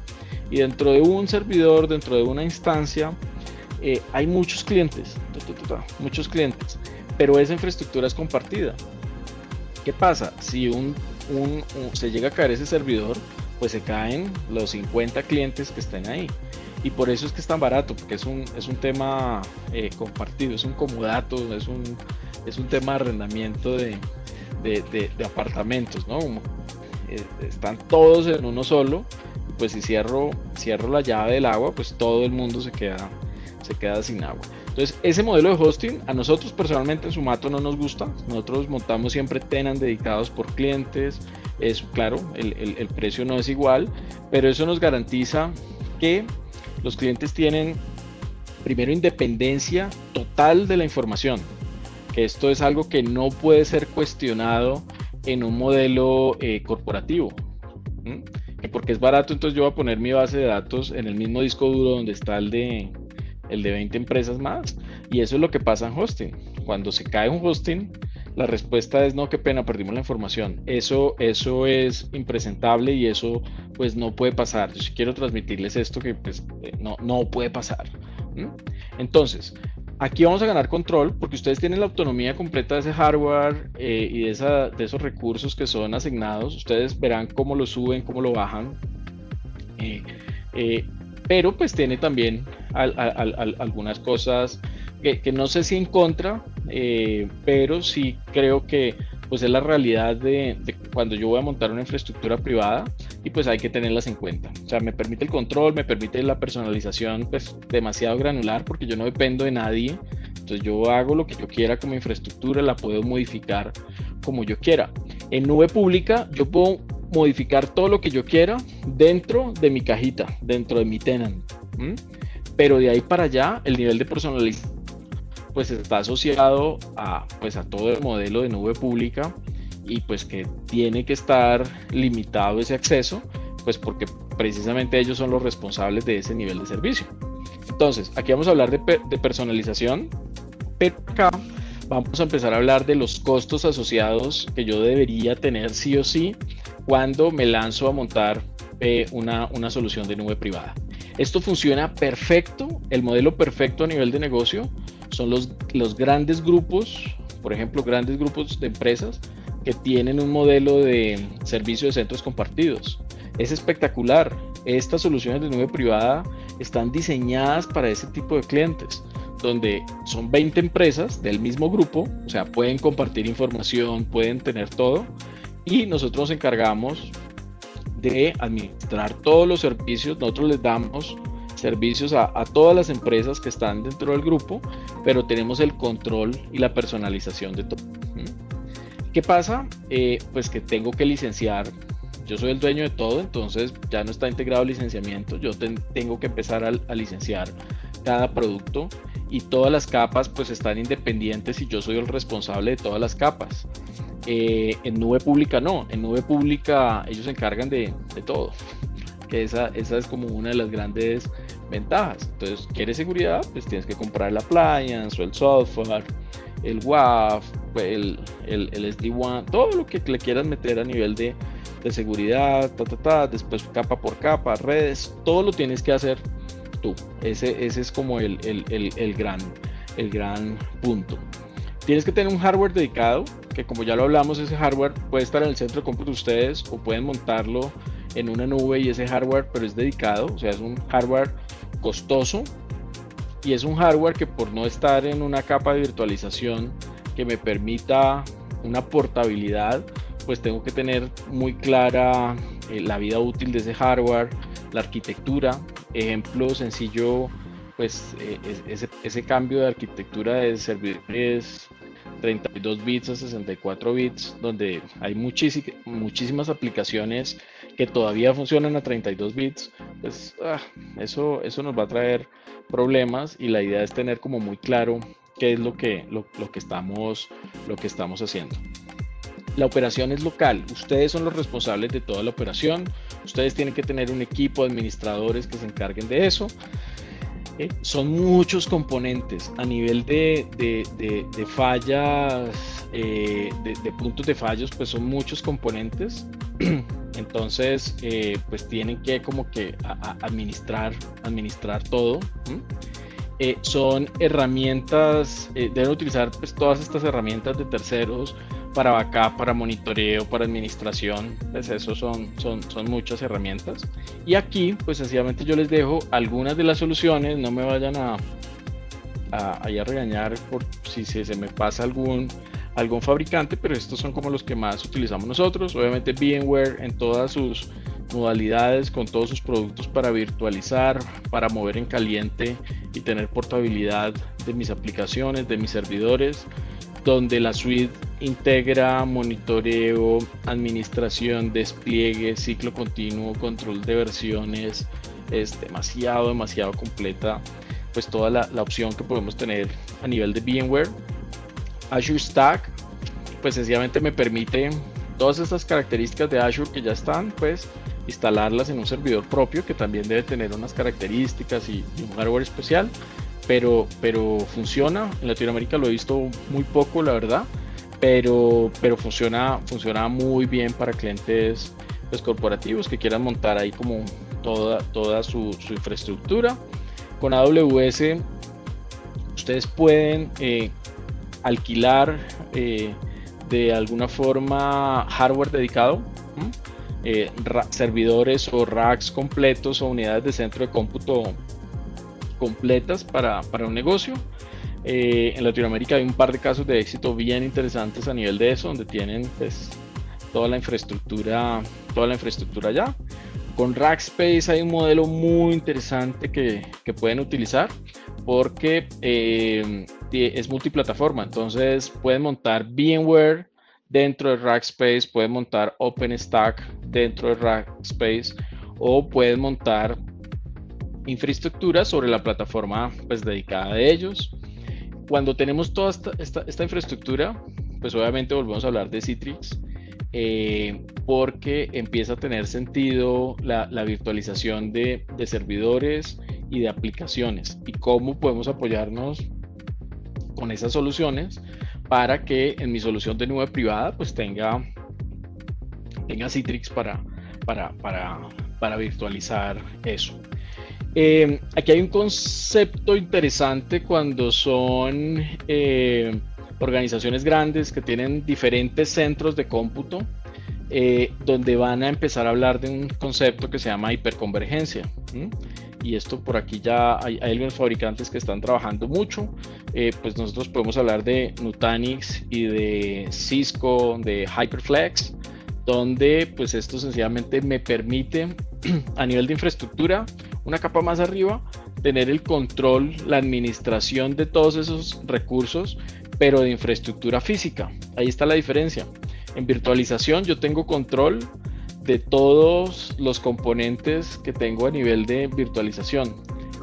Y dentro de un servidor, dentro de una instancia, eh, hay muchos clientes, muchos clientes, pero esa infraestructura es compartida. ¿Qué pasa? Si un se llega a caer ese servidor, pues se caen los 50 clientes que estén ahí. Y por eso es que es tan barato, porque es un, es un tema eh, compartido, es un comodato, es un, es un tema de arrendamiento de, de, apartamentos, ¿no? están todos en uno solo, pues si cierro, cierro la llave del agua, pues todo el mundo se queda, se queda sin agua. Entonces, ese modelo de hosting a nosotros personalmente en Sumato no nos gusta. Nosotros montamos siempre tenant dedicados por clientes. Es claro, el, el precio no es igual, pero eso nos garantiza que los clientes tienen primero independencia total de la información, que esto es algo que no puede ser cuestionado en un modelo eh, corporativo. Que porque es barato, entonces yo voy a poner mi base de datos en el mismo disco duro donde está el de, el de 20 empresas más. Y eso es lo que pasa en hosting. Cuando se cae un hosting, la respuesta es no, qué pena, perdimos la información. Eso, eso es impresentable y eso pues no puede pasar. Yo quiero transmitirles esto que pues eh, no, no puede pasar. Entonces, aquí vamos a ganar control porque ustedes tienen la autonomía completa de ese hardware eh, y de, esos recursos que son asignados. Ustedes verán cómo lo suben, cómo lo bajan. Eh, pero pues tiene también algunas cosas que, no sé si en contra, eh, pero sí creo que pues es la realidad de, cuando yo voy a montar una infraestructura privada y pues hay que tenerlas en cuenta. O sea, me permite el control, me permite la personalización pues demasiado granular porque yo no dependo de nadie. Entonces yo hago lo que yo quiera como infraestructura, la puedo modificar como yo quiera. En nube pública yo puedo modificar todo lo que yo quiera dentro de mi cajita, dentro de mi tenant. Pero de ahí para allá el nivel de personalización pues está asociado a, pues a todo el modelo de nube pública y pues que tiene que estar limitado ese acceso, pues porque precisamente ellos son los responsables de ese nivel de servicio. Entonces, aquí vamos a hablar de, personalización, pero acá vamos a empezar a hablar de los costos asociados que yo debería tener sí o sí cuando me lanzo a montar eh, una, una solución de nube privada. Esto funciona perfecto, el modelo perfecto a nivel de negocio son los, los grandes grupos, por ejemplo, grandes grupos de empresas que tienen un modelo de servicio de centros compartidos. Es espectacular. Estas soluciones de nube privada están diseñadas para ese tipo de clientes, donde son 20 empresas del mismo grupo, o sea, pueden compartir información, pueden tener todo, y nosotros nos encargamos de administrar todos los servicios. Nosotros les damos servicios a, todas las empresas que están dentro del grupo, pero tenemos el control y la personalización de todo. ¿Qué pasa? Eh, pues que tengo que licenciar. Yo soy el dueño de todo, entonces ya no está integrado el licenciamiento. Yo tengo que empezar a, licenciar cada producto y todas las capas pues están independientes y yo soy el responsable de todas las capas. Eh, en nube pública no, en nube pública ellos se encargan de todo. Que esa, esa es como una de las grandes ventajas. Entonces, ¿quieres seguridad? Pues tienes que comprar el appliance o el software, el WAF, el, el, el SD-WAN, todo lo que le quieras meter a nivel de, de seguridad, ta, ta, ta, después capa por capa, redes, todo lo tienes que hacer tú. Ese, ese es como el, el, gran, el gran punto. Tienes que tener un hardware dedicado, que como ya lo hablamos, ese hardware puede estar en el centro de cómputo de ustedes o pueden montarlo en una nube y ese hardware, pero es dedicado, o sea, es un hardware costoso y es un hardware que por no estar en una capa de virtualización que me permita una portabilidad, pues tengo que tener muy clara eh, la vida útil de ese hardware, la arquitectura. Ejemplo sencillo, pues eh, ese, ese, cambio de arquitectura de servidores 32 bits a 64 bits, donde hay muchísimas aplicaciones que todavía funcionan a 32 bits, pues ah, eso, eso nos va a traer problemas y la idea es tener como muy claro qué es lo que, lo, que, estamos, lo que estamos haciendo. La operación es local, ustedes son los responsables de toda la operación, ustedes tienen que tener un equipo de administradores que se encarguen de eso. ¿Eh? son muchos componentes a nivel de, de, fallas, eh, de, puntos de fallos, pues son muchos componentes. Entonces, eh, pues tienen que como que administrar, administrar todo. Son herramientas, deben utilizar pues todas estas herramientas de terceros para backup, para monitoreo, para administración, pues eso son, son, son muchas herramientas. Y aquí, pues sencillamente yo les dejo algunas de las soluciones, no me vayan a, a, a regañar por si se, se me pasa algún, algún fabricante, pero estos son como los que más utilizamos nosotros. Obviamente VMware en todas sus modalidades, con todos sus productos para virtualizar, para mover en caliente y tener portabilidad de mis aplicaciones, de mis servidores, donde la suite integra monitoreo, administración, despliegue, ciclo continuo, control de versiones, es demasiado, demasiado completa, pues toda la, opción que podemos tener a nivel de VMware. Azure Stack, pues sencillamente me permite todas estas características de Azure que ya están, pues instalarlas en un servidor propio que también debe tener unas características y, un hardware especial, pero, pero funciona. En Latinoamérica lo he visto muy poco, la verdad, pero, pero funciona, funciona muy bien para clientes pues, corporativos que quieran montar ahí como toda, toda su, infraestructura. Con AWS ustedes pueden eh, alquilar eh, de alguna forma hardware dedicado, eh, servidores o racks completos o unidades de centro de cómputo completas para, para un negocio. Eh, en Latinoamérica hay un par de casos de éxito bien interesantes a nivel de eso, donde tienen pues, toda la infraestructura, toda la infraestructura ya. Con Rackspace hay un modelo muy interesante que, que pueden utilizar porque eh, es multiplataforma, entonces pueden montar VMware dentro de Rackspace, pueden montar OpenStack dentro de Rackspace o pueden montar infraestructura sobre la plataforma pues, dedicada a ellos. Cuando tenemos toda esta, infraestructura, pues obviamente volvemos a hablar de Citrix, eh, porque empieza a tener sentido la, virtualización de, de servidores, y de aplicaciones y cómo podemos apoyarnos con esas soluciones para que en mi solución de nube privada pues tenga, tenga Citrix para, para, para, para virtualizar eso. Eh, aquí hay un concepto interesante cuando son eh, organizaciones grandes que tienen diferentes centros de cómputo, eh, donde van a empezar a hablar de un concepto que se llama hiperconvergencia y esto por aquí ya hay, algunos fabricantes que están trabajando mucho, eh, pues nosotros podemos hablar de Nutanix y de Cisco, de Hyperflex, donde pues esto sencillamente me permite a nivel de infraestructura, una capa más arriba, tener el control, la administración de todos esos recursos, pero de infraestructura física. Ahí está la diferencia. En virtualización yo tengo control de todos los componentes que tengo a nivel de virtualización.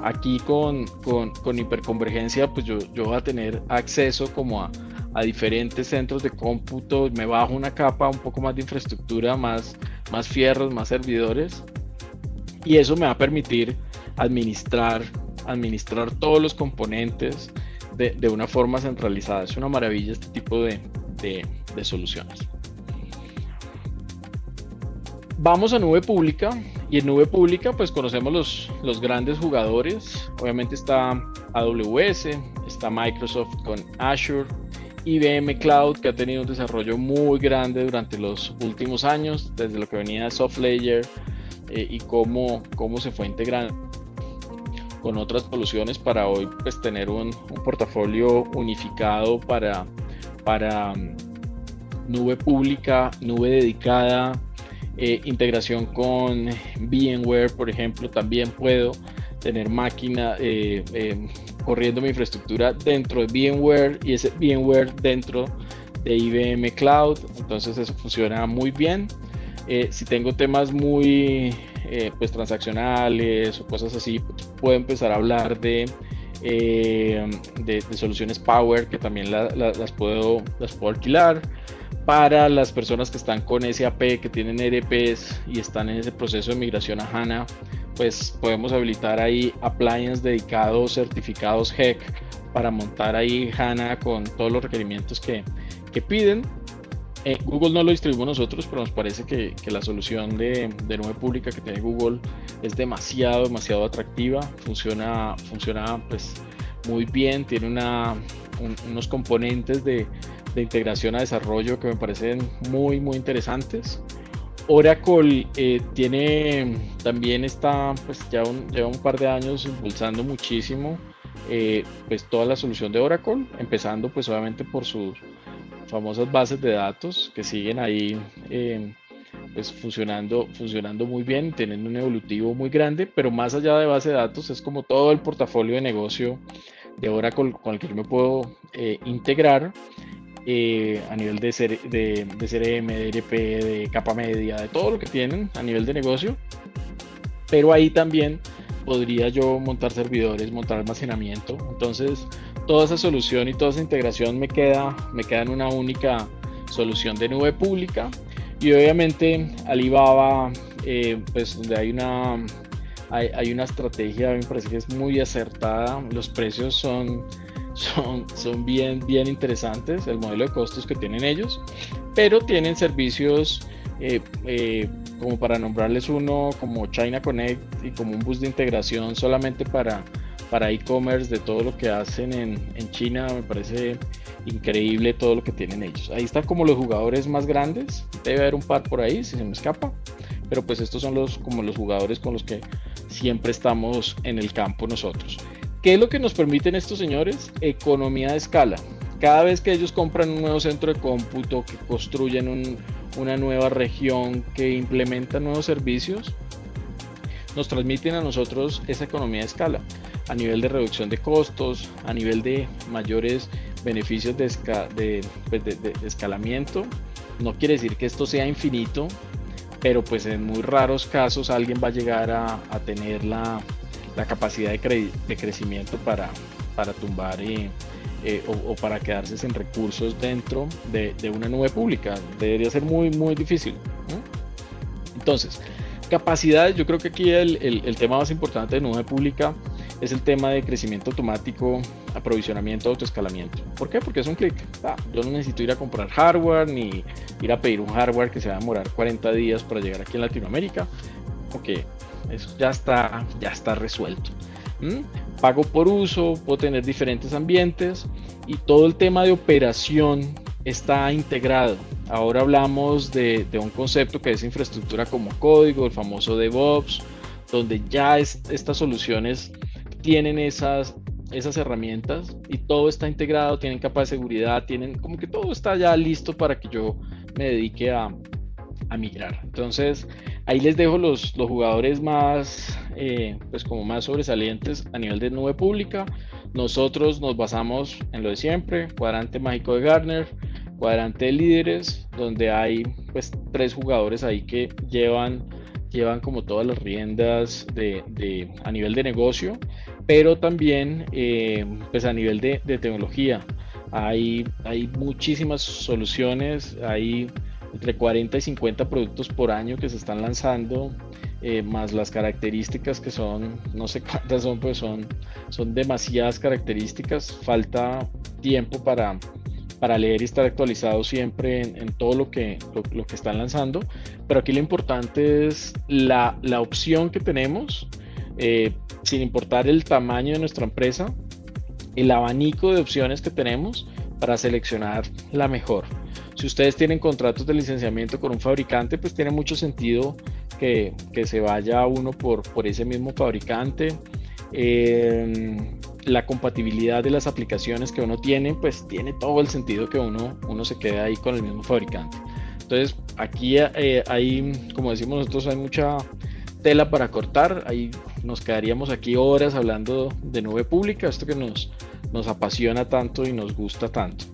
Aquí con, con, hiperconvergencia, pues yo, yo, voy a tener acceso como a, a, diferentes centros de cómputo, me bajo una capa, un poco más de infraestructura, más, más fierros, más servidores, y eso me va a permitir administrar, administrar todos los componentes de, de una forma centralizada. Es una maravilla este tipo de, de soluciones. Vamos a nube pública y en nube pública pues conocemos los, los grandes jugadores. Obviamente está AWS, está Microsoft con Azure, IBM Cloud que ha tenido un desarrollo muy grande durante los últimos años, desde lo que venía de SoftLayer eh, y cómo, cómo se fue integrando con otras soluciones para hoy pues tener un, un portafolio unificado para, para mm, nube pública, nube dedicada, eh, integración con VMware, por ejemplo, también puedo tener máquina eh, eh, corriendo mi infraestructura dentro de VMware y ese VMware dentro de IBM Cloud. Entonces eso funciona muy bien. si tengo temas muy pues transaccionales o cosas así, puedo empezar a hablar de, de, soluciones Power que también las, puedo, las puedo alquilar para las personas que están con SAP, que tienen ERPs y están en ese proceso de migración a HANA, pues podemos habilitar ahí appliances dedicados, certificados HEC, para montar ahí HANA con todos los requerimientos que, que piden. Eh, Google no lo distribuimos nosotros, pero nos parece que, que la solución de, de, nube pública que tiene Google es demasiado, demasiado atractiva. Funciona, funciona pues muy bien, tiene una, unos componentes de, de integración a desarrollo que me parecen muy, muy interesantes. Oracle eh, tiene también está, pues ya un, lleva un par de años impulsando muchísimo eh, pues toda la solución de Oracle, empezando pues obviamente por sus, famosas bases de datos que siguen ahí eh, pues funcionando, funcionando muy bien, teniendo un evolutivo muy grande, pero más allá de base de datos es como todo el portafolio de negocio de Oracle con el que yo me puedo integrar eh, a nivel de, de, de, CRM, de ERP, de capa media, de todo lo que tienen a nivel de negocio. Pero ahí también podría yo montar servidores, montar almacenamiento. Entonces, toda esa solución y toda esa integración me queda, me queda en una única solución de nube pública. Y obviamente Alibaba, eh, pues donde hay una, hay, hay, una estrategia, me parece que es muy acertada, los precios son son, son bien, bien interesantes, el modelo de costos que tienen ellos, pero tienen servicios eh, eh, como para nombrarles uno como China Connect y como un bus de integración solamente para para e-commerce de todo lo que hacen en, en, China, me parece increíble todo lo que tienen ellos. Ahí están como los jugadores más grandes, debe haber un par por ahí si se me escapa, pero pues estos son los como los jugadores con los que siempre estamos en el campo nosotros. ¿Qué es lo que nos permiten estos señores? Economía de escala. Cada vez que ellos compran un nuevo centro de cómputo, que construyen una nueva región, que implementan nuevos servicios, nos transmiten a nosotros esa economía de escala a nivel de reducción de costos, a nivel de mayores beneficios de, pues, escalamiento. No quiere decir que esto sea infinito, pero pues en muy raros casos alguien va a llegar a tener la, la capacidad de, crecimiento para, tumbar eh, o, para quedarse sin recursos dentro de, una nube pública. Debería ser muy, muy difícil. Entonces, capacidades, yo creo que aquí el, el, tema más importante de nube pública es el tema de crecimiento automático, aprovisionamiento, autoescalamiento. ¿Por qué? Porque es un clic. Ah, yo no necesito ir a comprar hardware ni ir a pedir un hardware que se va a demorar 40 días para llegar aquí en Latinoamérica. Ok, eso ya está, ya está resuelto. Pago por uso, puedo tener diferentes ambientes y todo el tema de operación está integrado. Ahora hablamos de, un concepto que es infraestructura como código, el famoso DevOps, donde ya estas soluciones tienen esas, esas herramientas y todo está integrado, tienen capa de seguridad, tienen como que todo está ya listo para que yo me dedique a, a migrar. Entonces, Ahí les dejo los, los jugadores más, eh, pues como más sobresalientes a nivel de nube pública. Nosotros nos basamos en lo de siempre, cuadrante mágico de Gartner, cuadrante de líderes, donde hay pues tres jugadores ahí que llevan, llevan como todas las riendas de, a nivel de negocio, pero también eh, pues a nivel de, de tecnología. Hay, hay muchísimas soluciones, hay entre 40 y 50 productos por año que se están lanzando, eh, más las características que son, no sé cuántas son, pues son, son demasiadas características, falta tiempo para, para leer y estar actualizado siempre en, todo lo que, lo, que están lanzando, pero aquí lo importante es la, la opción que tenemos, eh, sin importar el tamaño de nuestra empresa, el abanico de opciones que tenemos para seleccionar la mejor. Si ustedes tienen contratos de licenciamiento con un fabricante, pues tiene mucho sentido que, se vaya uno por, por ese mismo fabricante. Eh, la compatibilidad de las aplicaciones que uno tiene, pues tiene todo el sentido que uno, uno se quede ahí con el mismo fabricante. Entonces, aquí eh, hay, como decimos nosotros, hay mucha tela para cortar. Ahí nos quedaríamos aquí horas hablando de nube pública, esto que nos, nos apasiona tanto y nos gusta tanto.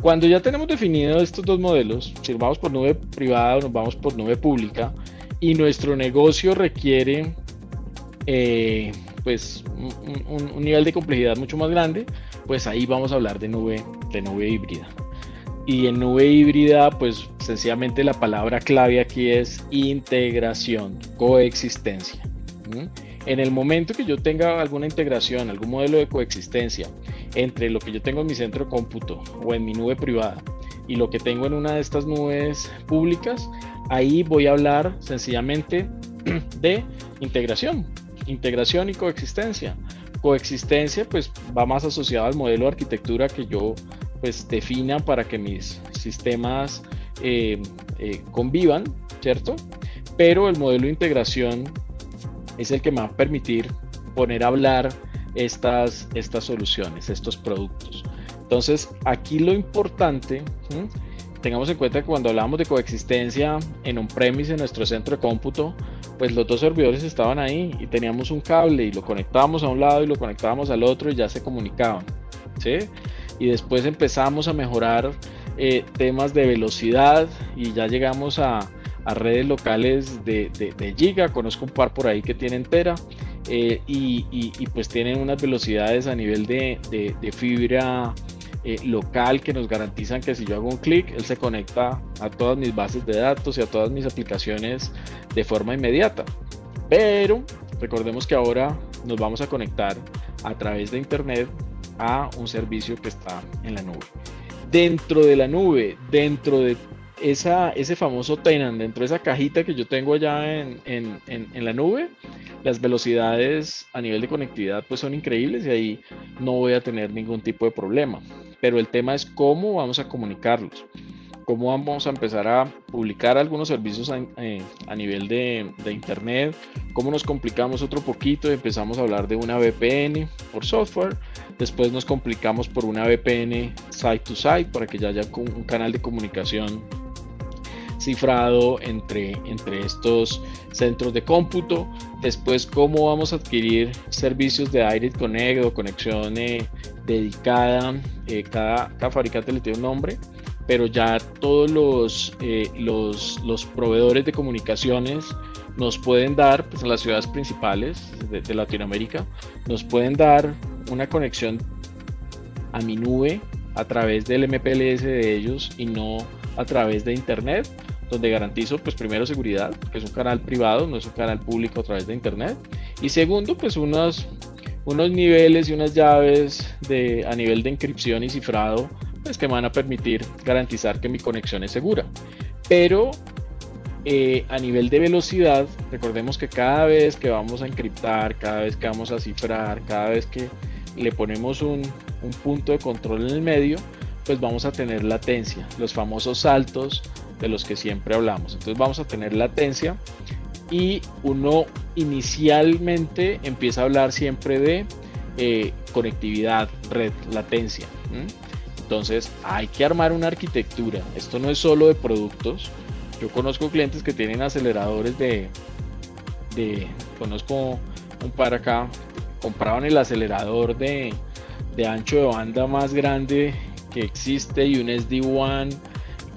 Cuando ya tenemos definido estos dos modelos, si vamos por nube privada o nos vamos por nube pública, y nuestro negocio requiere eh, pues un, nivel de complejidad mucho más grande, pues ahí vamos a hablar de nube, de nube híbrida. Y en nube híbrida, pues sencillamente la palabra clave aquí es integración, coexistencia. En el momento que yo tenga alguna integración, algún modelo de coexistencia entre lo que yo tengo en mi centro de cómputo o en mi nube privada y lo que tengo en una de estas nubes públicas, ahí voy a hablar sencillamente de integración, integración y coexistencia. Coexistencia pues va más asociado al modelo de arquitectura que yo pues defina para que mis sistemas eh, eh, convivan, ¿cierto? Pero el modelo de integración es el que me va a permitir poner a hablar estas, estas soluciones, estos productos. Entonces, aquí lo importante, tengamos en cuenta que cuando hablamos de coexistencia en un premise en nuestro centro de cómputo, pues los dos servidores estaban ahí y teníamos un cable y lo conectábamos a un lado y lo conectábamos al otro y ya se comunicaban. ¿sí? Y después empezamos a mejorar eh, temas de velocidad y ya llegamos a, a redes locales de, de, giga, conozco un par por ahí que tienen tera eh, y, pues tienen unas velocidades a nivel de, de fibra eh, local que nos garantizan que si yo hago un clic, él se conecta a todas mis bases de datos y a todas mis aplicaciones de forma inmediata. Pero recordemos que ahora nos vamos a conectar a través de internet a un servicio que está en la nube. Dentro de la nube, dentro de esa, ese famoso tenant, dentro de esa cajita que yo tengo allá en, en, en, la nube, las velocidades a nivel de conectividad pues son increíbles y ahí no voy a tener ningún tipo de problema. Pero el tema es cómo vamos a comunicarlos, cómo vamos a empezar a publicar algunos servicios a, eh, a nivel de, de, internet, cómo nos complicamos otro poquito y empezamos a hablar de una VPN por software, después nos complicamos por una VPN site to site para que ya haya un canal de comunicación cifrado entre, entre estos centros de cómputo. Después, cómo vamos a adquirir servicios de Direct Connect o conexión eh, dedicada. Eh, cada, cada, fabricante le tiene un nombre, pero ya todos los, eh, los, los, proveedores de comunicaciones nos pueden dar, pues en las ciudades principales de, de Latinoamérica, nos pueden dar una conexión a mi nube a través del MPLS de ellos y no a través de internet donde garantizo pues primero seguridad, que es un canal privado, no es un canal público a través de internet, y segundo pues unos, unos niveles y unas llaves de, a nivel de encripción y cifrado pues que me van a permitir garantizar que mi conexión es segura. Pero eh, a nivel de velocidad, recordemos que cada vez que vamos a encriptar, cada vez que vamos a cifrar, cada vez que le ponemos un, un punto de control en el medio, pues vamos a tener latencia, los famosos saltos de los que siempre hablamos. Entonces vamos a tener latencia y uno inicialmente empieza a hablar siempre de eh, conectividad, red, latencia. Entonces hay que armar una arquitectura. Esto no es solo de productos. Yo conozco clientes que tienen aceleradores de, de conozco un par acá, compraban el acelerador de, de ancho de banda más grande que existe y un SD-WAN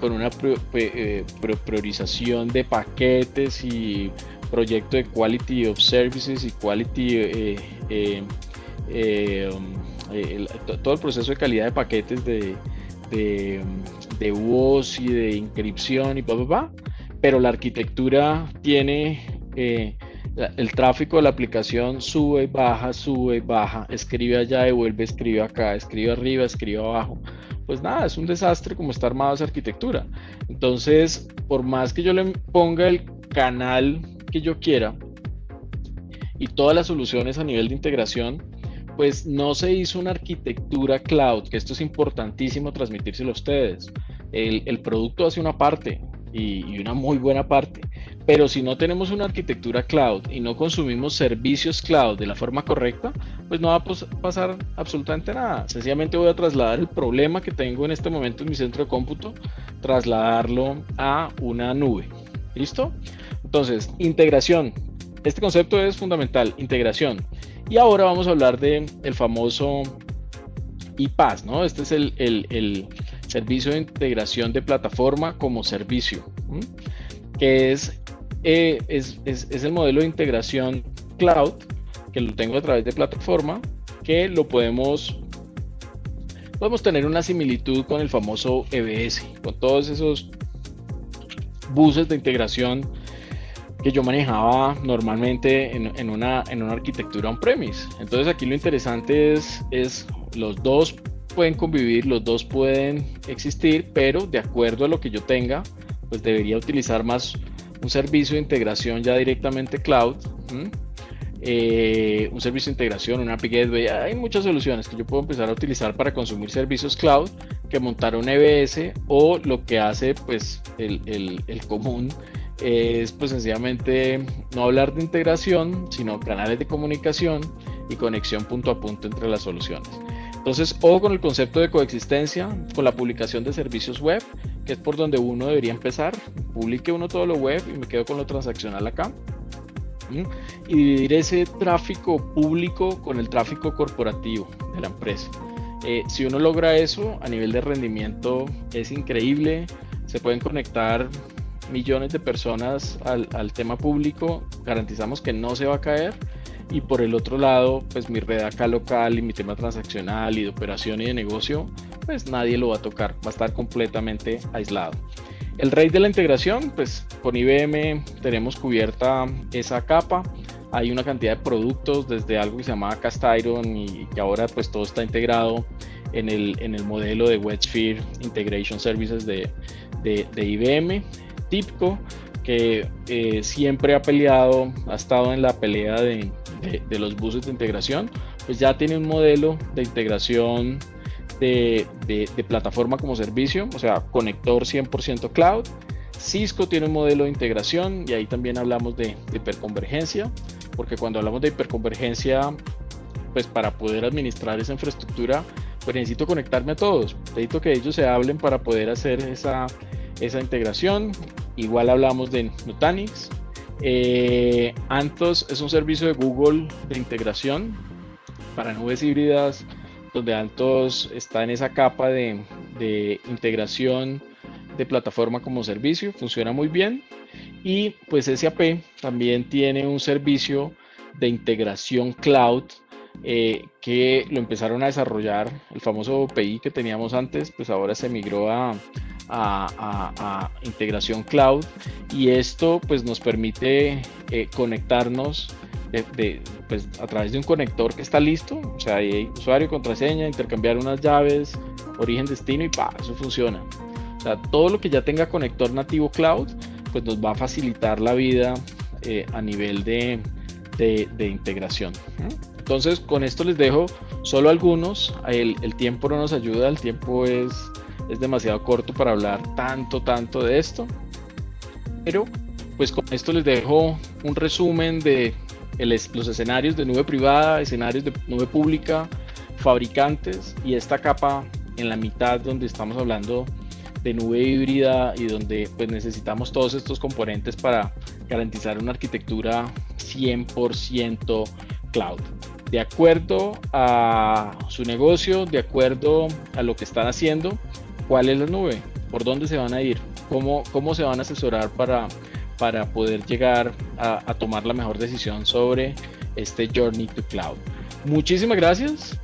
con una eh, priorización de paquetes y proyecto de Quality of Services y Quality, eh, eh, um, todo el proceso de calidad de paquetes de, de, voz y de inscripción y pa, pero la arquitectura tiene el tráfico de la aplicación sube, baja, sube, baja, escribe allá, devuelve, escribe acá, escribe arriba, escribe abajo pues nada, es un desastre como está armada esa arquitectura. Entonces, por más que yo le ponga el canal que yo quiera y todas las soluciones a nivel de integración, pues no se hizo una arquitectura cloud, que esto es importantísimo transmitírselo a ustedes. El, el producto hace una parte, y, una muy buena parte. Pero si no tenemos una arquitectura cloud y no consumimos servicios cloud de la forma correcta, pues no va a pasar absolutamente nada. Sencillamente voy a trasladar el problema que tengo en este momento en mi centro de cómputo, trasladarlo a una nube. ¿Listo? Entonces, integración. Este concepto es fundamental, integración. Y ahora vamos a hablar del el famoso IPaaS, ¿no? Este es el, el servicio de integración de plataforma como servicio, que es, eh, es, es, es, el modelo de integración cloud, que lo tengo a través de plataforma, que lo podemos, podemos tener una similitud con el famoso EBS, con todos esos buses de integración que yo manejaba normalmente en, en, una, en una arquitectura on-premise. Entonces aquí lo interesante es, es los dos pueden convivir, los dos pueden existir, pero de acuerdo a lo que yo tenga, pues debería utilizar más un servicio de integración ya directamente cloud. Eh, un servicio de integración, una API Gateway, hay muchas soluciones que yo puedo empezar a utilizar para consumir servicios cloud que montar un EBS o lo que hace pues el, el, el común es pues sencillamente no hablar de integración, sino canales de comunicación y conexión punto a punto entre las soluciones. Entonces, ojo con el concepto de coexistencia, con la publicación de servicios web, que es por donde uno debería empezar. Publique uno todo lo web y me quedo con lo transaccional acá. Y dividir ese tráfico público con el tráfico corporativo de la empresa. Eh, si uno logra eso a nivel de rendimiento es increíble. Se pueden conectar millones de personas al, al tema público. Garantizamos que no se va a caer y por el otro lado, pues mi red acá local y mi tema transaccional y de operación y de negocio, pues nadie lo va a tocar, va a estar completamente aislado. El rey de la integración, pues con IBM tenemos cubierta esa capa. Hay una cantidad de productos desde algo que se llamaba Cast Iron y que ahora pues todo está integrado en el, en el modelo de WebSphere Integration Services de, de, de IBM. TIPCO, que eh, siempre ha peleado, ha estado en la pelea de, de, los buses de integración, pues ya tiene un modelo de integración de, de plataforma como servicio, o sea, conector 100% cloud. Cisco tiene un modelo de integración y ahí también hablamos de, hiperconvergencia, porque cuando hablamos de hiperconvergencia, pues para poder administrar esa infraestructura, pues necesito conectarme a todos, necesito que ellos se hablen para poder hacer esa, esa integración. Igual hablamos de Nutanix, eh, Antos es un servicio de Google de integración para nubes híbridas, donde Antos está en esa capa de, integración de plataforma como servicio, funciona muy bien. Y pues SAP también tiene un servicio de integración cloud eh, que lo empezaron a desarrollar, el famoso OPI que teníamos antes, pues ahora se migró a, a, integración cloud y esto pues nos permite eh, conectarnos de, pues, a través de un conector que está listo, o sea, hay usuario, contraseña, intercambiar unas llaves, origen, destino y pa, eso funciona. O sea, todo lo que ya tenga conector nativo cloud, pues nos va a facilitar la vida eh, a nivel de, de, integración. Entonces, con esto les dejo solo algunos. El, el tiempo no nos ayuda, el tiempo es es demasiado corto para hablar tanto, tanto de esto. Pero pues con esto les dejo un resumen de los escenarios de nube privada, escenarios de nube pública, fabricantes y esta capa en la mitad donde estamos hablando de nube híbrida y donde pues necesitamos todos estos componentes para garantizar una arquitectura 100% cloud. De acuerdo a su negocio, de acuerdo a lo que están haciendo, cuál es la nube, por dónde se van a ir, cómo, cómo se van a asesorar para, para poder llegar a, tomar la mejor decisión sobre este Journey to Cloud. Muchísimas gracias.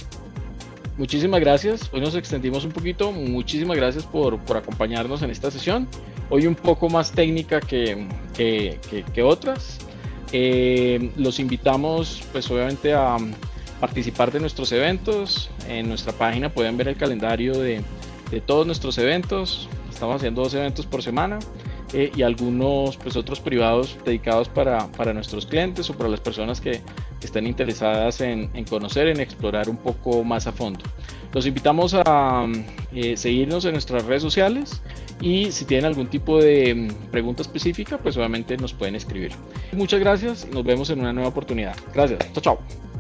Muchísimas gracias. Hoy nos extendimos un poquito. Muchísimas gracias por, por acompañarnos en esta sesión. Hoy un poco más técnica que, que, que, otras. Eh, los invitamos pues obviamente a participar de nuestros eventos. En nuestra página pueden ver el calendario de, de todos nuestros eventos. Estamos haciendo dos eventos por semana eh, y algunos pues otros privados dedicados para, para, nuestros clientes o para las personas que, estén interesadas en, conocer, en explorar un poco más a fondo. Los invitamos a eh, seguirnos en nuestras redes sociales y si tienen algún tipo de mm, pregunta específica, pues obviamente nos pueden escribir. Muchas gracias, nos vemos en una nueva oportunidad. Gracias, chao, chao.